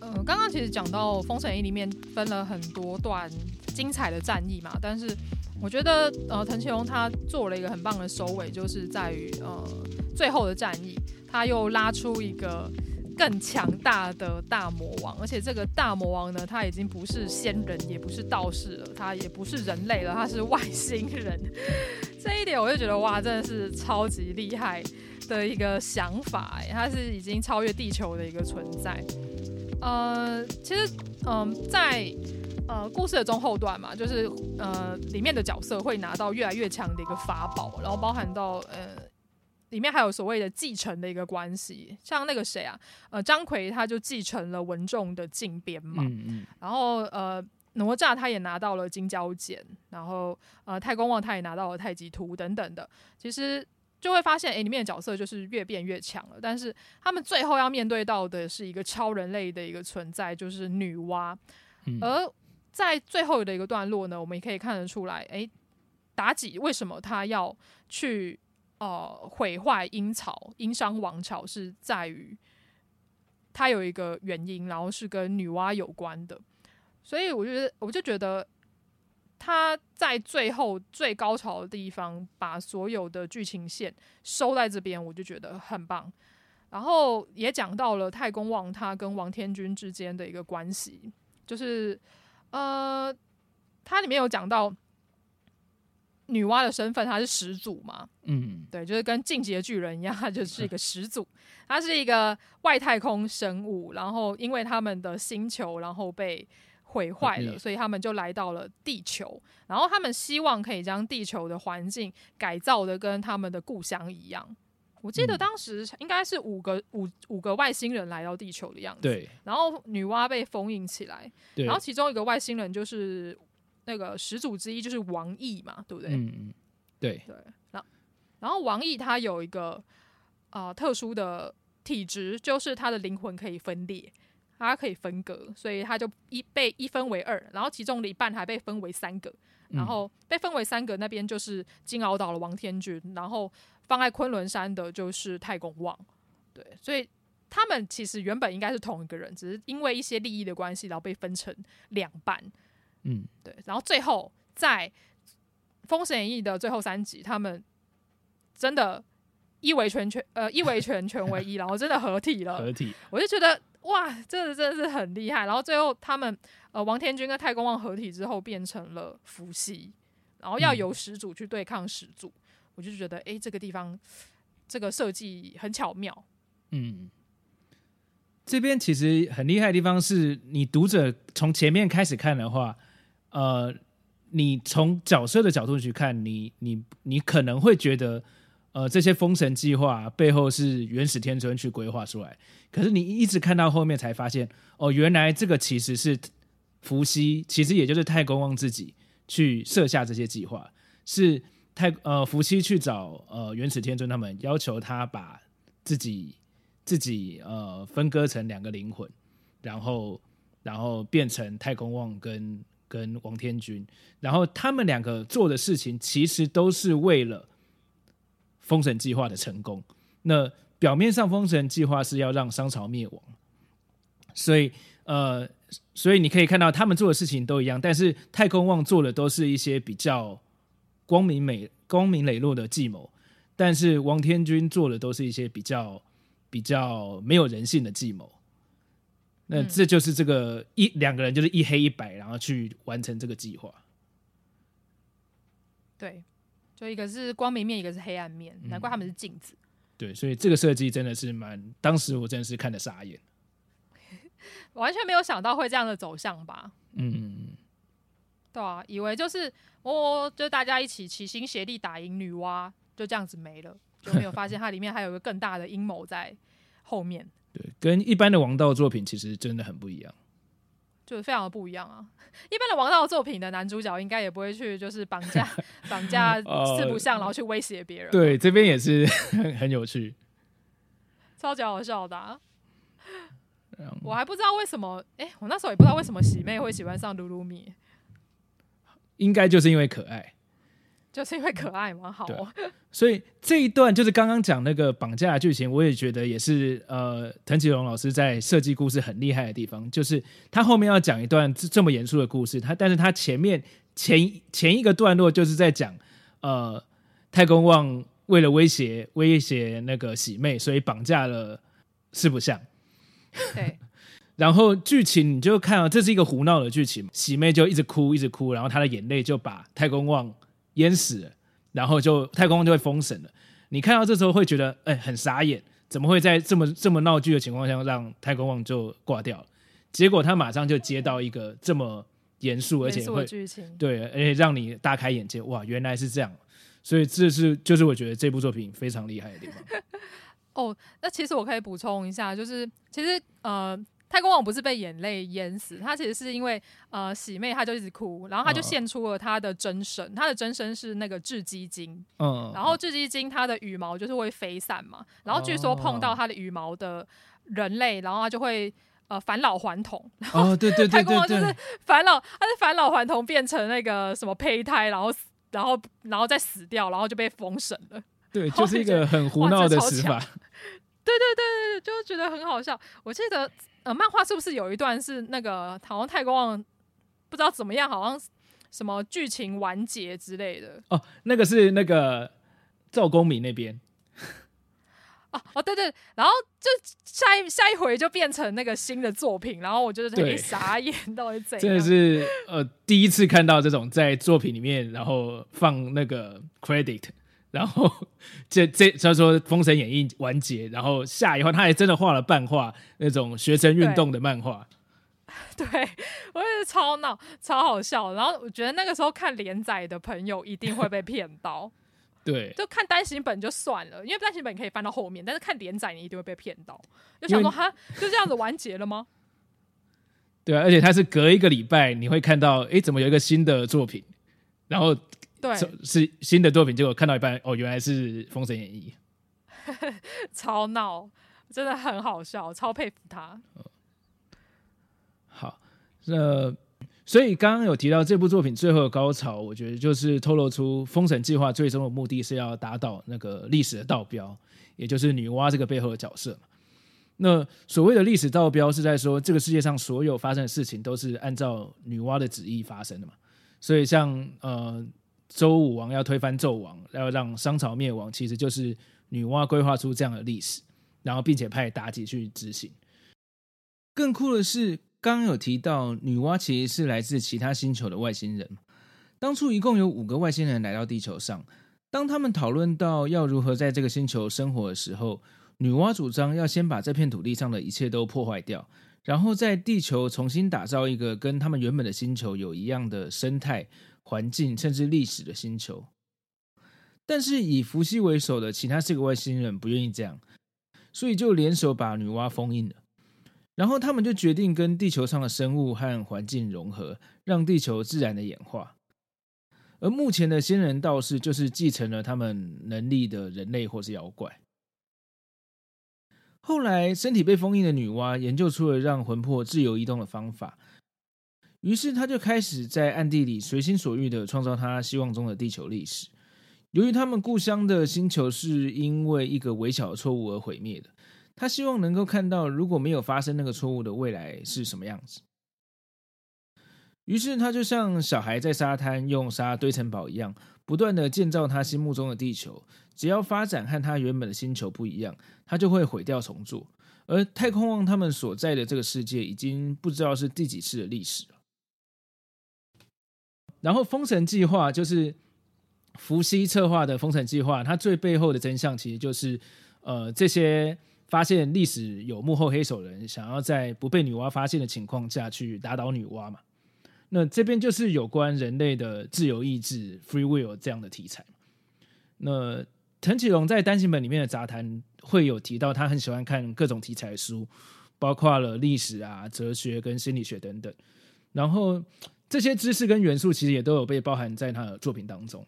呃，刚刚其实讲到《封神演义》里面分了很多段。精彩的战役嘛，但是我觉得呃，藤崎龙他做了一个很棒的收尾，就是在于呃最后的战役，他又拉出一个更强大的大魔王，而且这个大魔王呢，他已经不是仙人，也不是道士了，他也不是人类了，他是外星人。这一点我就觉得哇，真的是超级厉害的一个想法，他是已经超越地球的一个存在。呃，其实嗯、在呃，故事的中后段嘛，就是呃，里面的角色会拿到越来越强的一个法宝，然后包含到呃，里面还有所谓的继承的一个关系，像那个谁啊，呃，张奎他就继承了文仲的禁鞭嘛，嗯嗯，然后呃，哪吒他也拿到了金蛟剪，然后呃，太公望他也拿到了太极图等等的，其实就会发现，哎，里面的角色就是越变越强了，但是他们最后要面对到的是一个超人类的一个存在，就是女娲，嗯、而在最后的一个段落呢，我们也可以看得出来，哎，妲己为什么他要去呃毁坏阴曹殷商王朝，是在于他有一个原因，然后是跟女娲有关的。所以我觉得，我就觉得他在最后最高潮的地方，把所有的剧情线收在这边，我就觉得很棒。然后也讲到了太公望他跟王天君之间的一个关系，就是呃，它里面有讲到女娲的身份，她是始祖嘛，嗯，对，就是跟进击的巨人一样，她就是一个始祖，她是一个外太空生物，然后因为他们的星球然后被毁坏了，所以他们就来到了地球，然后他们希望可以将地球的环境改造的跟他们的故乡一样。我记得当时应该是五个五五个外星人来到地球的样子，对。然后女娲被封印起来，对。然后其中一个外星人就是那个始祖之一，就是王毅嘛，对不对？嗯，对对。然后，然后王毅他有一个啊、呃、特殊的体质，就是他的灵魂可以分裂，他可以分割，所以他就一被一分为二，然后其中的一半还被分为三个，然后被分为三个那边就是金鳌岛的王天君，然后。放在昆仑山的就是太公望，对，所以他们其实原本应该是同一个人，只是因为一些利益的关系，然后被分成两半。嗯，对，然后最后在《封神演义》的最后三集，他们真的一为全全呃一为全全为一，然后真的合体了。合体，我就觉得哇，这真的是很厉害。然后最后他们呃王天君跟太公望合体之后变成了伏羲，然后要由始祖去对抗始祖。嗯我就觉得，哎、这个地方这个设计很巧妙。嗯，这边其实很厉害的地方是，你读者从前面开始看的话，呃，你从角色的角度去看，你你你可能会觉得，呃，这些封神计划背后是元始天尊去规划出来。可是你一直看到后面才发现，哦，原来这个其实是伏羲，其实也就是太公望自己去设下这些计划，是。太呃，伏羲去找呃元始天尊他们，要求他把自己自己呃分割成两个灵魂，然后然后变成太公望跟跟王天君，然后他们两个做的事情其实都是为了封神计划的成功。那表面上封神计划是要让商朝灭亡，所以呃，所以你可以看到他们做的事情都一样，但是太公望做的都是一些比较。光明美、光明磊落的计谋，但是王天军做的都是一些比较、比较没有人性的计谋。那这就是这个一两个人就是一黑一白，然后去完成这个计划。对，就一个是光明面，一个是黑暗面，难怪他们是镜子。对，所以这个设计真的是蛮，当时我真的是看的傻眼，完全没有想到会这样的走向吧？嗯。对啊，以为就是哦，就大家一起齐心协力打赢女娲，就这样子没了，就没有发现它里面还有一个更大的阴谋在后面。对，跟一般的王道作品其实真的很不一样，就是非常的不一样啊。一般的王道作品的男主角应该也不会去就是绑架 绑架四不像，然后去威胁别人，呃。对，这边也是很有趣，超级好笑的，啊。我还不知道为什么，哎，我那时候也不知道为什么喜妹会喜欢上噜噜米。应该就是因为可爱，就是因为可爱嘛，好哦。所以这一段就是刚刚讲那个绑架的剧情，我也觉得也是呃，藤崎龙老师在设计故事很厉害的地方，就是他后面要讲一段这么严肃的故事，他但是他前面前前一个段落就是在讲呃，太公望为了威胁威胁那个喜妹，所以绑架了四不像。对。然后剧情你就看到，这是一个胡闹的剧情，喜妹就一直哭一直哭，然后她的眼泪就把太公望淹死了，然后就太公望就会封神了。你看到这时候会觉得，哎，很傻眼，怎么会在这么这么闹剧的情况下让太公望就挂掉了？结果他马上就接到一个这么严肃而且会剧情，对，而且让你大开眼界，哇，原来是这样。所以这是就是我觉得这部作品非常厉害的地方。哦，那其实我可以补充一下，就是其实呃。太公王不是被眼泪淹死，他其实是因为呃喜妹，他就一直哭，然后他就献出了他的真身，他的真身是那个雉鸡精，嗯，然后雉鸡精它的羽毛就是会飞散嘛，然后据说碰到它的羽毛的人类，然后它就会呃返老还童。哦，对对对对对，太空王就是返老，他是返老还童变成那个什么胚胎，然后然后然后再死掉，然后就被封神了。对，就是一个很胡闹的死法。对对对对，就觉得很好笑。我记得呃，漫画是不是有一段是那个好像太公望不知道怎么样，好像什么剧情完结之类的。哦，那个是那个赵公明那边。哦哦对对，然后就下一下一回就变成那个新的作品，然后我就是很傻眼，到底怎样？真的是呃第一次看到这种在作品里面，然后放那个 credit。然后 这这叫做《封神演义》完结，然后下以后他还真的画了半画，那种学生运动的漫画。对，我也是超闹，超好笑。然后我觉得那个时候看连载的朋友一定会被骗到。对，就看单行本就算了，因为单行本可以翻到后面，但是看连载你一定会被骗到。就想说哈，就这样子完结了吗？对啊，而且他是隔一个礼拜你会看到，哎，怎么有一个新的作品，然后。对，是新的作品，结果看到一半，哦，原来是《封神演义》，超闹，真的很好笑，超佩服他。好，那所以刚刚有提到这部作品最后的高潮，我觉得就是透露出《封神计划》最终的目的是要打倒那个历史的道标，也就是女娲这个背后的角色。那所谓的历史道标是在说，这个世界上所有发生的事情都是按照女娲的旨意发生的嘛？所以像呃。周武王要推翻纣王，要让商朝灭亡，其实就是女娲规划出这样的历史，然后并且派妲己去执行。更酷的是，刚刚有提到女娲其实是来自其他星球的外星人。当初一共有五个外星人来到地球上，当他们讨论到要如何在这个星球生活的时候，女娲主张要先把这片土地上的一切都破坏掉，然后在地球重新打造一个跟他们原本的星球有一样的生态。环境甚至历史的星球，但是以伏羲为首的其他四个外星人不愿意这样，所以就联手把女娲封印了。然后他们就决定跟地球上的生物和环境融合，让地球自然的演化。而目前的仙人道士就是继承了他们能力的人类或是妖怪。后来身体被封印的女娲研究出了让魂魄自由移动的方法。于是他就开始在暗地里随心所欲的创造他希望中的地球历史。由于他们故乡的星球是因为一个微小的错误而毁灭的，他希望能够看到如果没有发生那个错误的未来是什么样子。于是他就像小孩在沙滩用沙堆城堡一样，不断的建造他心目中的地球。只要发展和他原本的星球不一样，他就会毁掉重做。而太空王他们所在的这个世界已经不知道是第几次的历史了。然后，封神计划就是伏羲策划的封神计划，它最背后的真相其实就是，呃，这些发现历史有幕后黑手的人，想要在不被女娲发现的情况下去打倒女娲嘛。那这边就是有关人类的自由意志 （free will） 这样的题材。那藤崎龙在单行本里面的杂谈会有提到，他很喜欢看各种题材书，包括了历史啊、哲学跟心理学等等。然后。这些知识跟元素其实也都有被包含在他的作品当中，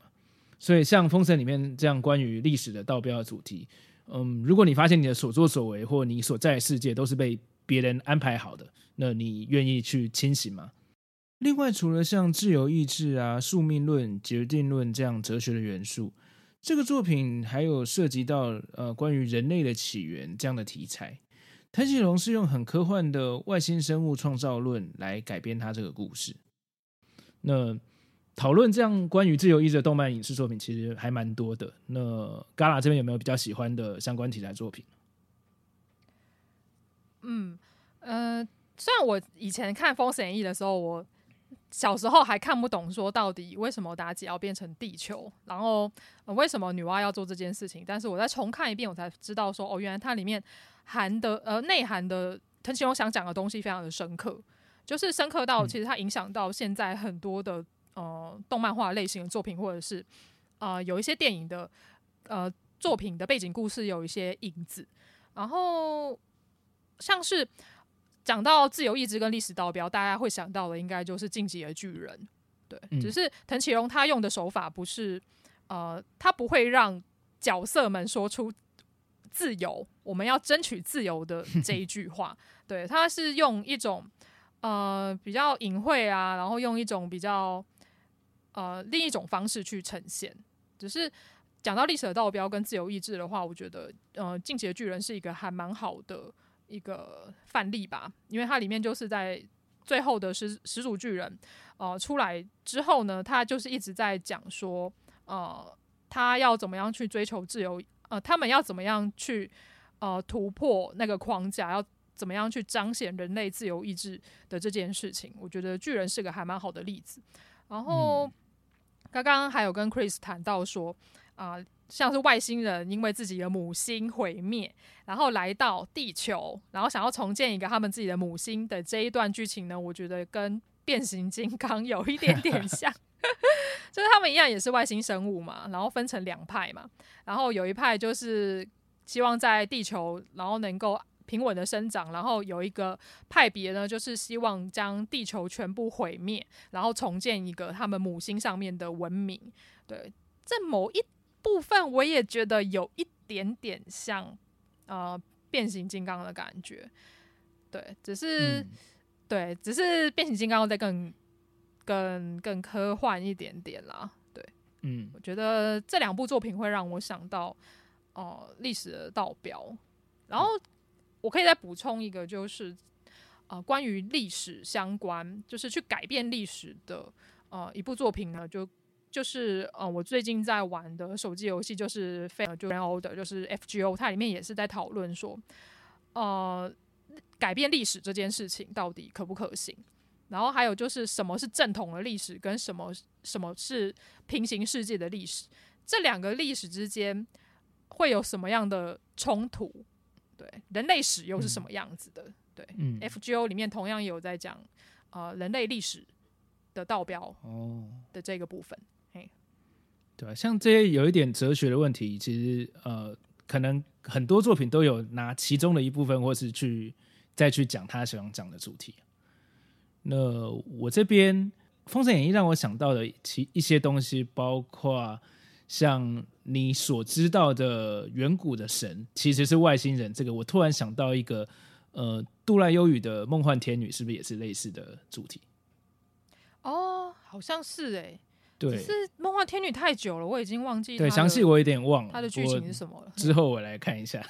所以像《封神》里面这样关于历史的道标的主题，嗯，如果你发现你的所作所为或你所在的世界都是被别人安排好的，那你愿意去清醒吗？另外，除了像自由意志啊、宿命论、决定论这样哲学的元素，这个作品还有涉及到呃关于人类的起源这样的题材。藤崎龙是用很科幻的外星生物创造论来改编他这个故事。那讨论这样关于自由意志的动漫影视作品，其实还蛮多的。那 Gala 这边有没有比较喜欢的相关题材作品？嗯，呃，虽然我以前看《封神演义》的时候，我小时候还看不懂，说到底为什么妲己要变成地球，然后、呃、为什么女娲要做这件事情。但是我再重看一遍，我才知道说，哦，原来它里面含的呃内涵的藤崎龙想讲的东西非常的深刻。就是深刻到，其实它影响到现在很多的呃动漫画类型的作品，或者是呃有一些电影的呃作品的背景故事有一些影子。然后像是讲到自由意志跟历史道标，大家会想到的应该就是进击的巨人。对，只是藤崎龙他用的手法不是呃，他不会让角色们说出自由，我们要争取自由的这一句话。对，他是用一种呃比较隐晦啊，然后用一种比较呃另一种方式去呈现。只是讲到历史的道标跟自由意志的话，我觉得呃进击的巨人是一个还蛮好的一个范例吧，因为它里面就是在最后的始始祖巨人呃出来之后呢，他就是一直在讲说呃他要怎么样去追求自由。呃，他们要怎么样去呃突破那个框架？要怎么样去彰显人类自由意志的这件事情？我觉得巨人是个还蛮好的例子。然后、嗯、刚刚还有跟 Chris 谈到说，啊、呃，像是外星人因为自己的母星毁灭，然后来到地球，然后想要重建一个他们自己的母星的这一段剧情呢，我觉得跟变形金刚有一点点像。就是他们一样也是外星生物嘛，然后分成两派嘛，然后有一派就是希望在地球，然后能够平稳的生长，然后有一个派别呢，就是希望将地球全部毁灭，然后重建一个他们母星上面的文明。对，在某一部分我也觉得有一点点像呃变形金刚的感觉，对，只是、嗯、对，只是变形金刚再更。更更科幻一点点啦，对，嗯，我觉得这两部作品会让我想到哦呃、历史的道标，然后我可以再补充一个，就是、呃，关于历史相关，就是去改变历史的呃一部作品呢，就就是呃我最近在玩的手机游戏，就是 F 就 N O 的就是 FGO，它里面也是在讨论说，呃，改变历史这件事情到底可不可行？然后还有就是什么是正统的历史，跟什么什么是平行世界的历史，这两个历史之间会有什么样的冲突？对，人类史又是什么样子的？嗯、对、嗯、FGO 里面同样有在讲呃人类历史的道标哦的这个部分，哦、嘿，对啊，像这些有一点哲学的问题，其实呃可能很多作品都有拿其中的一部分，或是去再去讲他想讲的主题。那我这边《封神演义》让我想到的其一些东西，包括像你所知道的远古的神其实是外星人。这个我突然想到一个，呃，渡濑悠宇的《梦幻天女》是不是也是类似的主题？哦，好像是哎、欸。对，是《梦幻天女》太久了，我已经忘记。对，详细我有点忘了。它的剧情是什么了？之后我来看一下。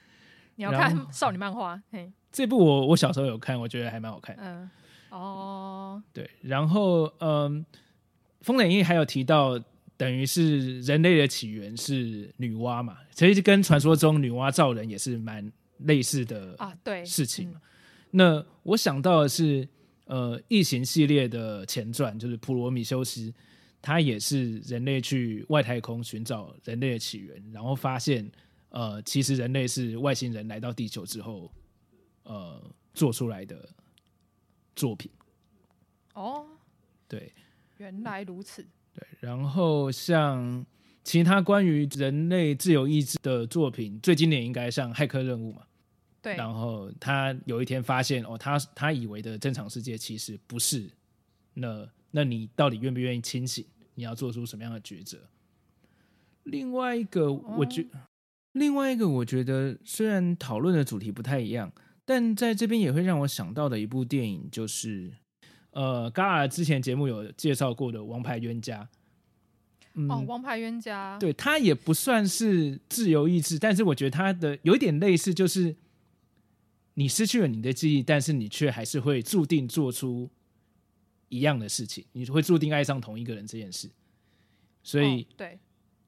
你要看少女漫画？嘿，这部我我小时候有看，我觉得还蛮好看。嗯。哦，对，然后嗯，《风冷一》还有提到，等于是人类的起源是女娲嘛，其实跟传说中女娲造人也是蛮类似的啊，对事情。那我想到的是，呃，《异形》系列的前传就是《普罗米修斯》，他也是人类去外太空寻找人类的起源，然后发现，呃，其实人类是外星人来到地球之后，呃，做出来的。作品哦，对，原来如此。对，然后像其他关于人类自由意志的作品，最经典应该像《骇客任务》嘛。对，然后他有一天发现，哦，他他以为的正常世界其实不是。那那你到底愿不愿意清醒？你要做出什么样的抉择？另外一个，我觉，哦，另外一个，我觉得虽然讨论的主题不太一样。但在这边也会让我想到的一部电影，就是呃，嘎尔之前节目有介绍过的《王牌冤家》。嗯、哦，《王牌冤家》对，他也不算是自由意志，但是我觉得他的有一点类似，就是你失去了你的记忆，但是你却还是会注定做出一样的事情，你会注定爱上同一个人这件事。所以，哦、对，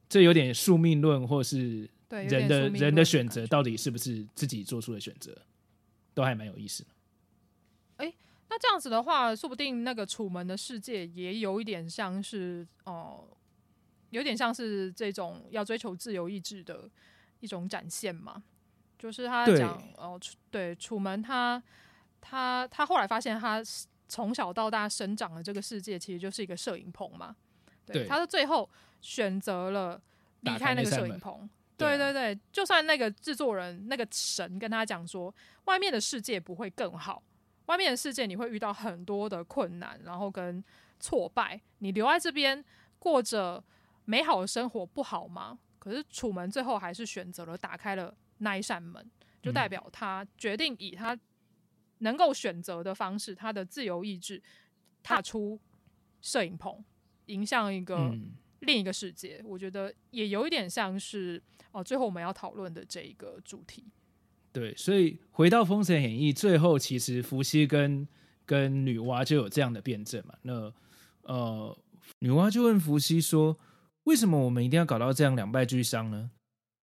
这有点宿命论，或是人的人的选择到底是不是自己做出的选择？都还蛮有意思的。哎，那这样子的话，说不定那个楚门的世界也有一点像是哦、呃，有点像是这种要追求自由意志的一种展现嘛。就是他讲哦，对，楚门他他他后来发现，他从小到大生长的这个世界其实就是一个摄影棚嘛。对，对他是最后选择了离开那个摄影棚。对对对，就算那个制作人、那个神跟他讲说，外面的世界不会更好，外面的世界你会遇到很多的困难，然后跟挫败，你留在这边过着美好的生活不好吗？可是楚门最后还是选择了打开了那一扇门，就代表他决定以他能够选择的方式，他的自由意志踏出摄影棚，迎向一个另一个世界。我觉得也有一点像是哦，最后我们要讨论的这一个主题。对，所以回到《封神演义》，最后其实伏羲跟跟女娲就有这样的辩证嘛。那呃，女娲就问伏羲说：“为什么我们一定要搞到这样两败俱伤呢？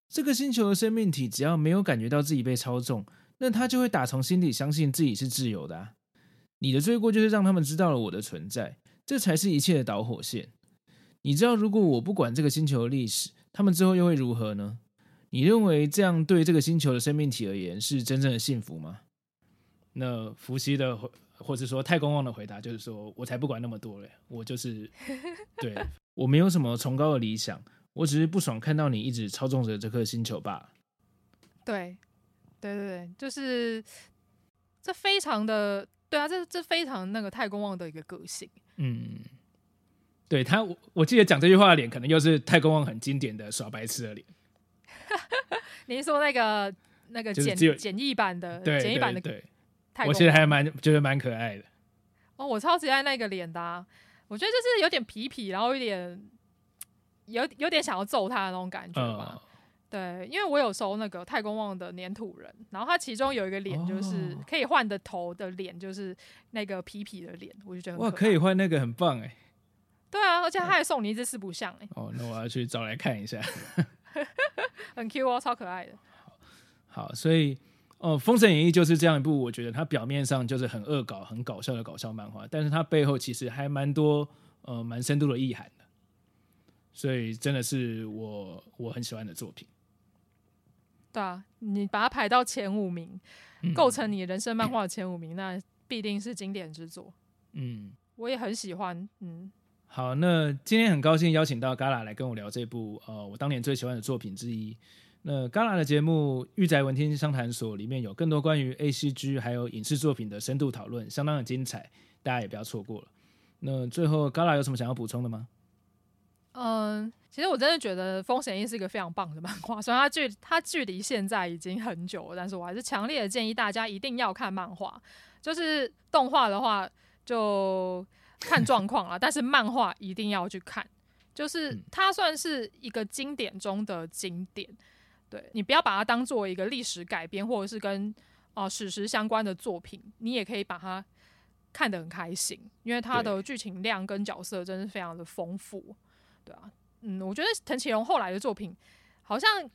这个星球的生命体只要没有感觉到自己被操纵，那他就会打从心底相信自己是自由的啊。你的罪过就是让他们知道了我的存在，这才是一切的导火线。你知道，如果我不管这个星球的历史，他们之后又会如何呢？你认为这样对这个星球的生命体而言是真正的幸福吗？”那伏羲的。或者说太公望的回答就是说，我才不管那么多嘞，我就是 对，我没有什么崇高的理想，我只是不爽看到你一直操纵着这颗星球罢了。对，对对对，就是这非常的对啊，这这非常那个太公望的一个个性。嗯，对他，我我记得讲这句话的脸，可能又是太公望很经典的耍白痴的脸。您说那个那个简简易版的简易版的对。我其实还蛮觉得蛮可爱的哦，我超级爱那个脸的，啊，我觉得就是有点皮皮，然后有点有有点想要揍他的那种感觉吧。嗯、对，因为我有收那个太公望的粘土人，然后他其中有一个脸就是可以换的头的脸，就是那个皮皮的脸，我就觉得哇，可以换那个很棒哎。对啊，而且他还送你一只四不像哎。哦，那我要去找来看一下，很 Q 哦，超可爱的。好，好，所以。哦，《封神演义》就是这样一部，我觉得它表面上就是很恶搞、很搞笑的搞笑漫画，但是它背后其实还蛮多呃蛮深度的意涵的，所以真的是我我很喜欢的作品。对啊，你把它排到前五名，嗯、构成你人生漫画的前五名，那必定是经典之作。嗯，我也很喜欢。嗯，好，那今天很高兴邀请到 Gala 来跟我聊这部呃我当年最喜欢的作品之一。那 Gala 的节目《玉宅文听商谈所》里面有更多关于 ACG 还有影视作品的深度讨论，相当的精彩，大家也不要错过了。那最后 Gala 有什么想要补充的吗？嗯，其实我真的觉得《风神演义》是一个非常棒的漫画，虽然它距它距离现在已经很久了，但是我还是强烈的建议大家一定要看漫画。就是动画的话就看状况啊，但是漫画一定要去看，就是它算是一个经典中的经典。对，你不要把它当做一个历史改编或者是跟啊、呃、史实相关的作品，你也可以把它看得很开心，因为它的剧情量跟角色真是非常的丰富，对啊，嗯，我觉得藤崎龙后来的作品好像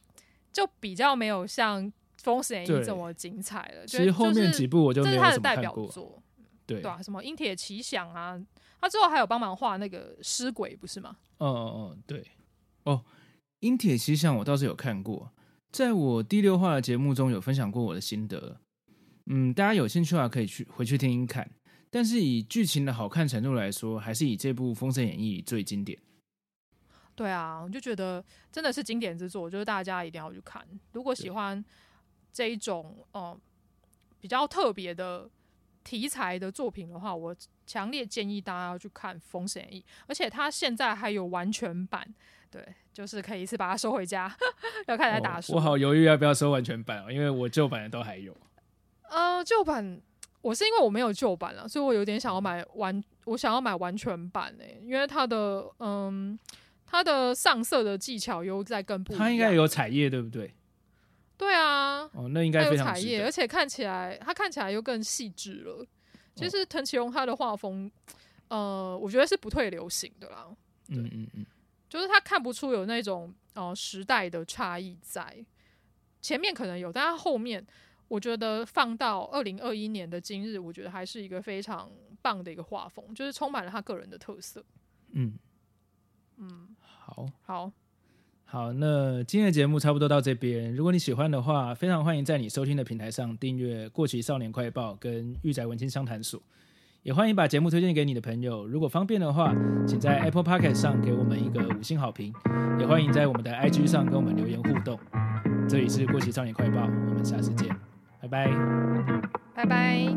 就比较没有像《封神演义》这么精彩了。其实后面几部我就没有什么看过。对对啊，什么《鹰铁奇想》啊，他之后还有帮忙画那个尸鬼，不是吗？哦哦哦，对，哦，《鹰铁奇想》我倒是有看过。在我第六话的节目中有分享过我的心得，嗯，大家有兴趣的话可以去回去听听看。但是以剧情的好看程度来说，还是以这部《封神演义》最经典。对啊，我就觉得真的是经典之作，就是大家一定要去看。如果喜欢这一种呃比较特别的题材的作品的话，我强烈建议大家要去看《封神演义》，而且它现在还有完全版。对，就是可以一次把它收回家，要看来打书。我好犹豫要不要收完全版哦，因为我旧版的都还有。呃，旧版我是因为我没有旧版了，所以我有点想要买完，我想要买完全版诶，因为它的嗯，它的上色的技巧又在更不一样。它应该有彩页，对不对？对啊。哦，那应该非常有彩页，而且看起来他看起来又更细致了。其实藤崎荣他的画风，呃，我觉得是不退流行的啦。嗯嗯嗯。就是他看不出有那种呃时代的差异在，前面可能有，但他后面我觉得放到二零二一年的今日，我觉得还是一个非常棒的一个画风，就是充满了他个人的特色。嗯嗯，好，好，好，那今天的节目差不多到这边。如果你喜欢的话，非常欢迎在你收听的平台上订阅《过期少年快报》跟《御宅文青商谈所》。也欢迎把节目推荐给你的朋友，如果方便的话，请在 Apple Podcast 上给我们一个五星好评。也欢迎在我们的 IG 上跟我们留言互动。这里是过期少年快报，我们下次见，拜拜，拜拜。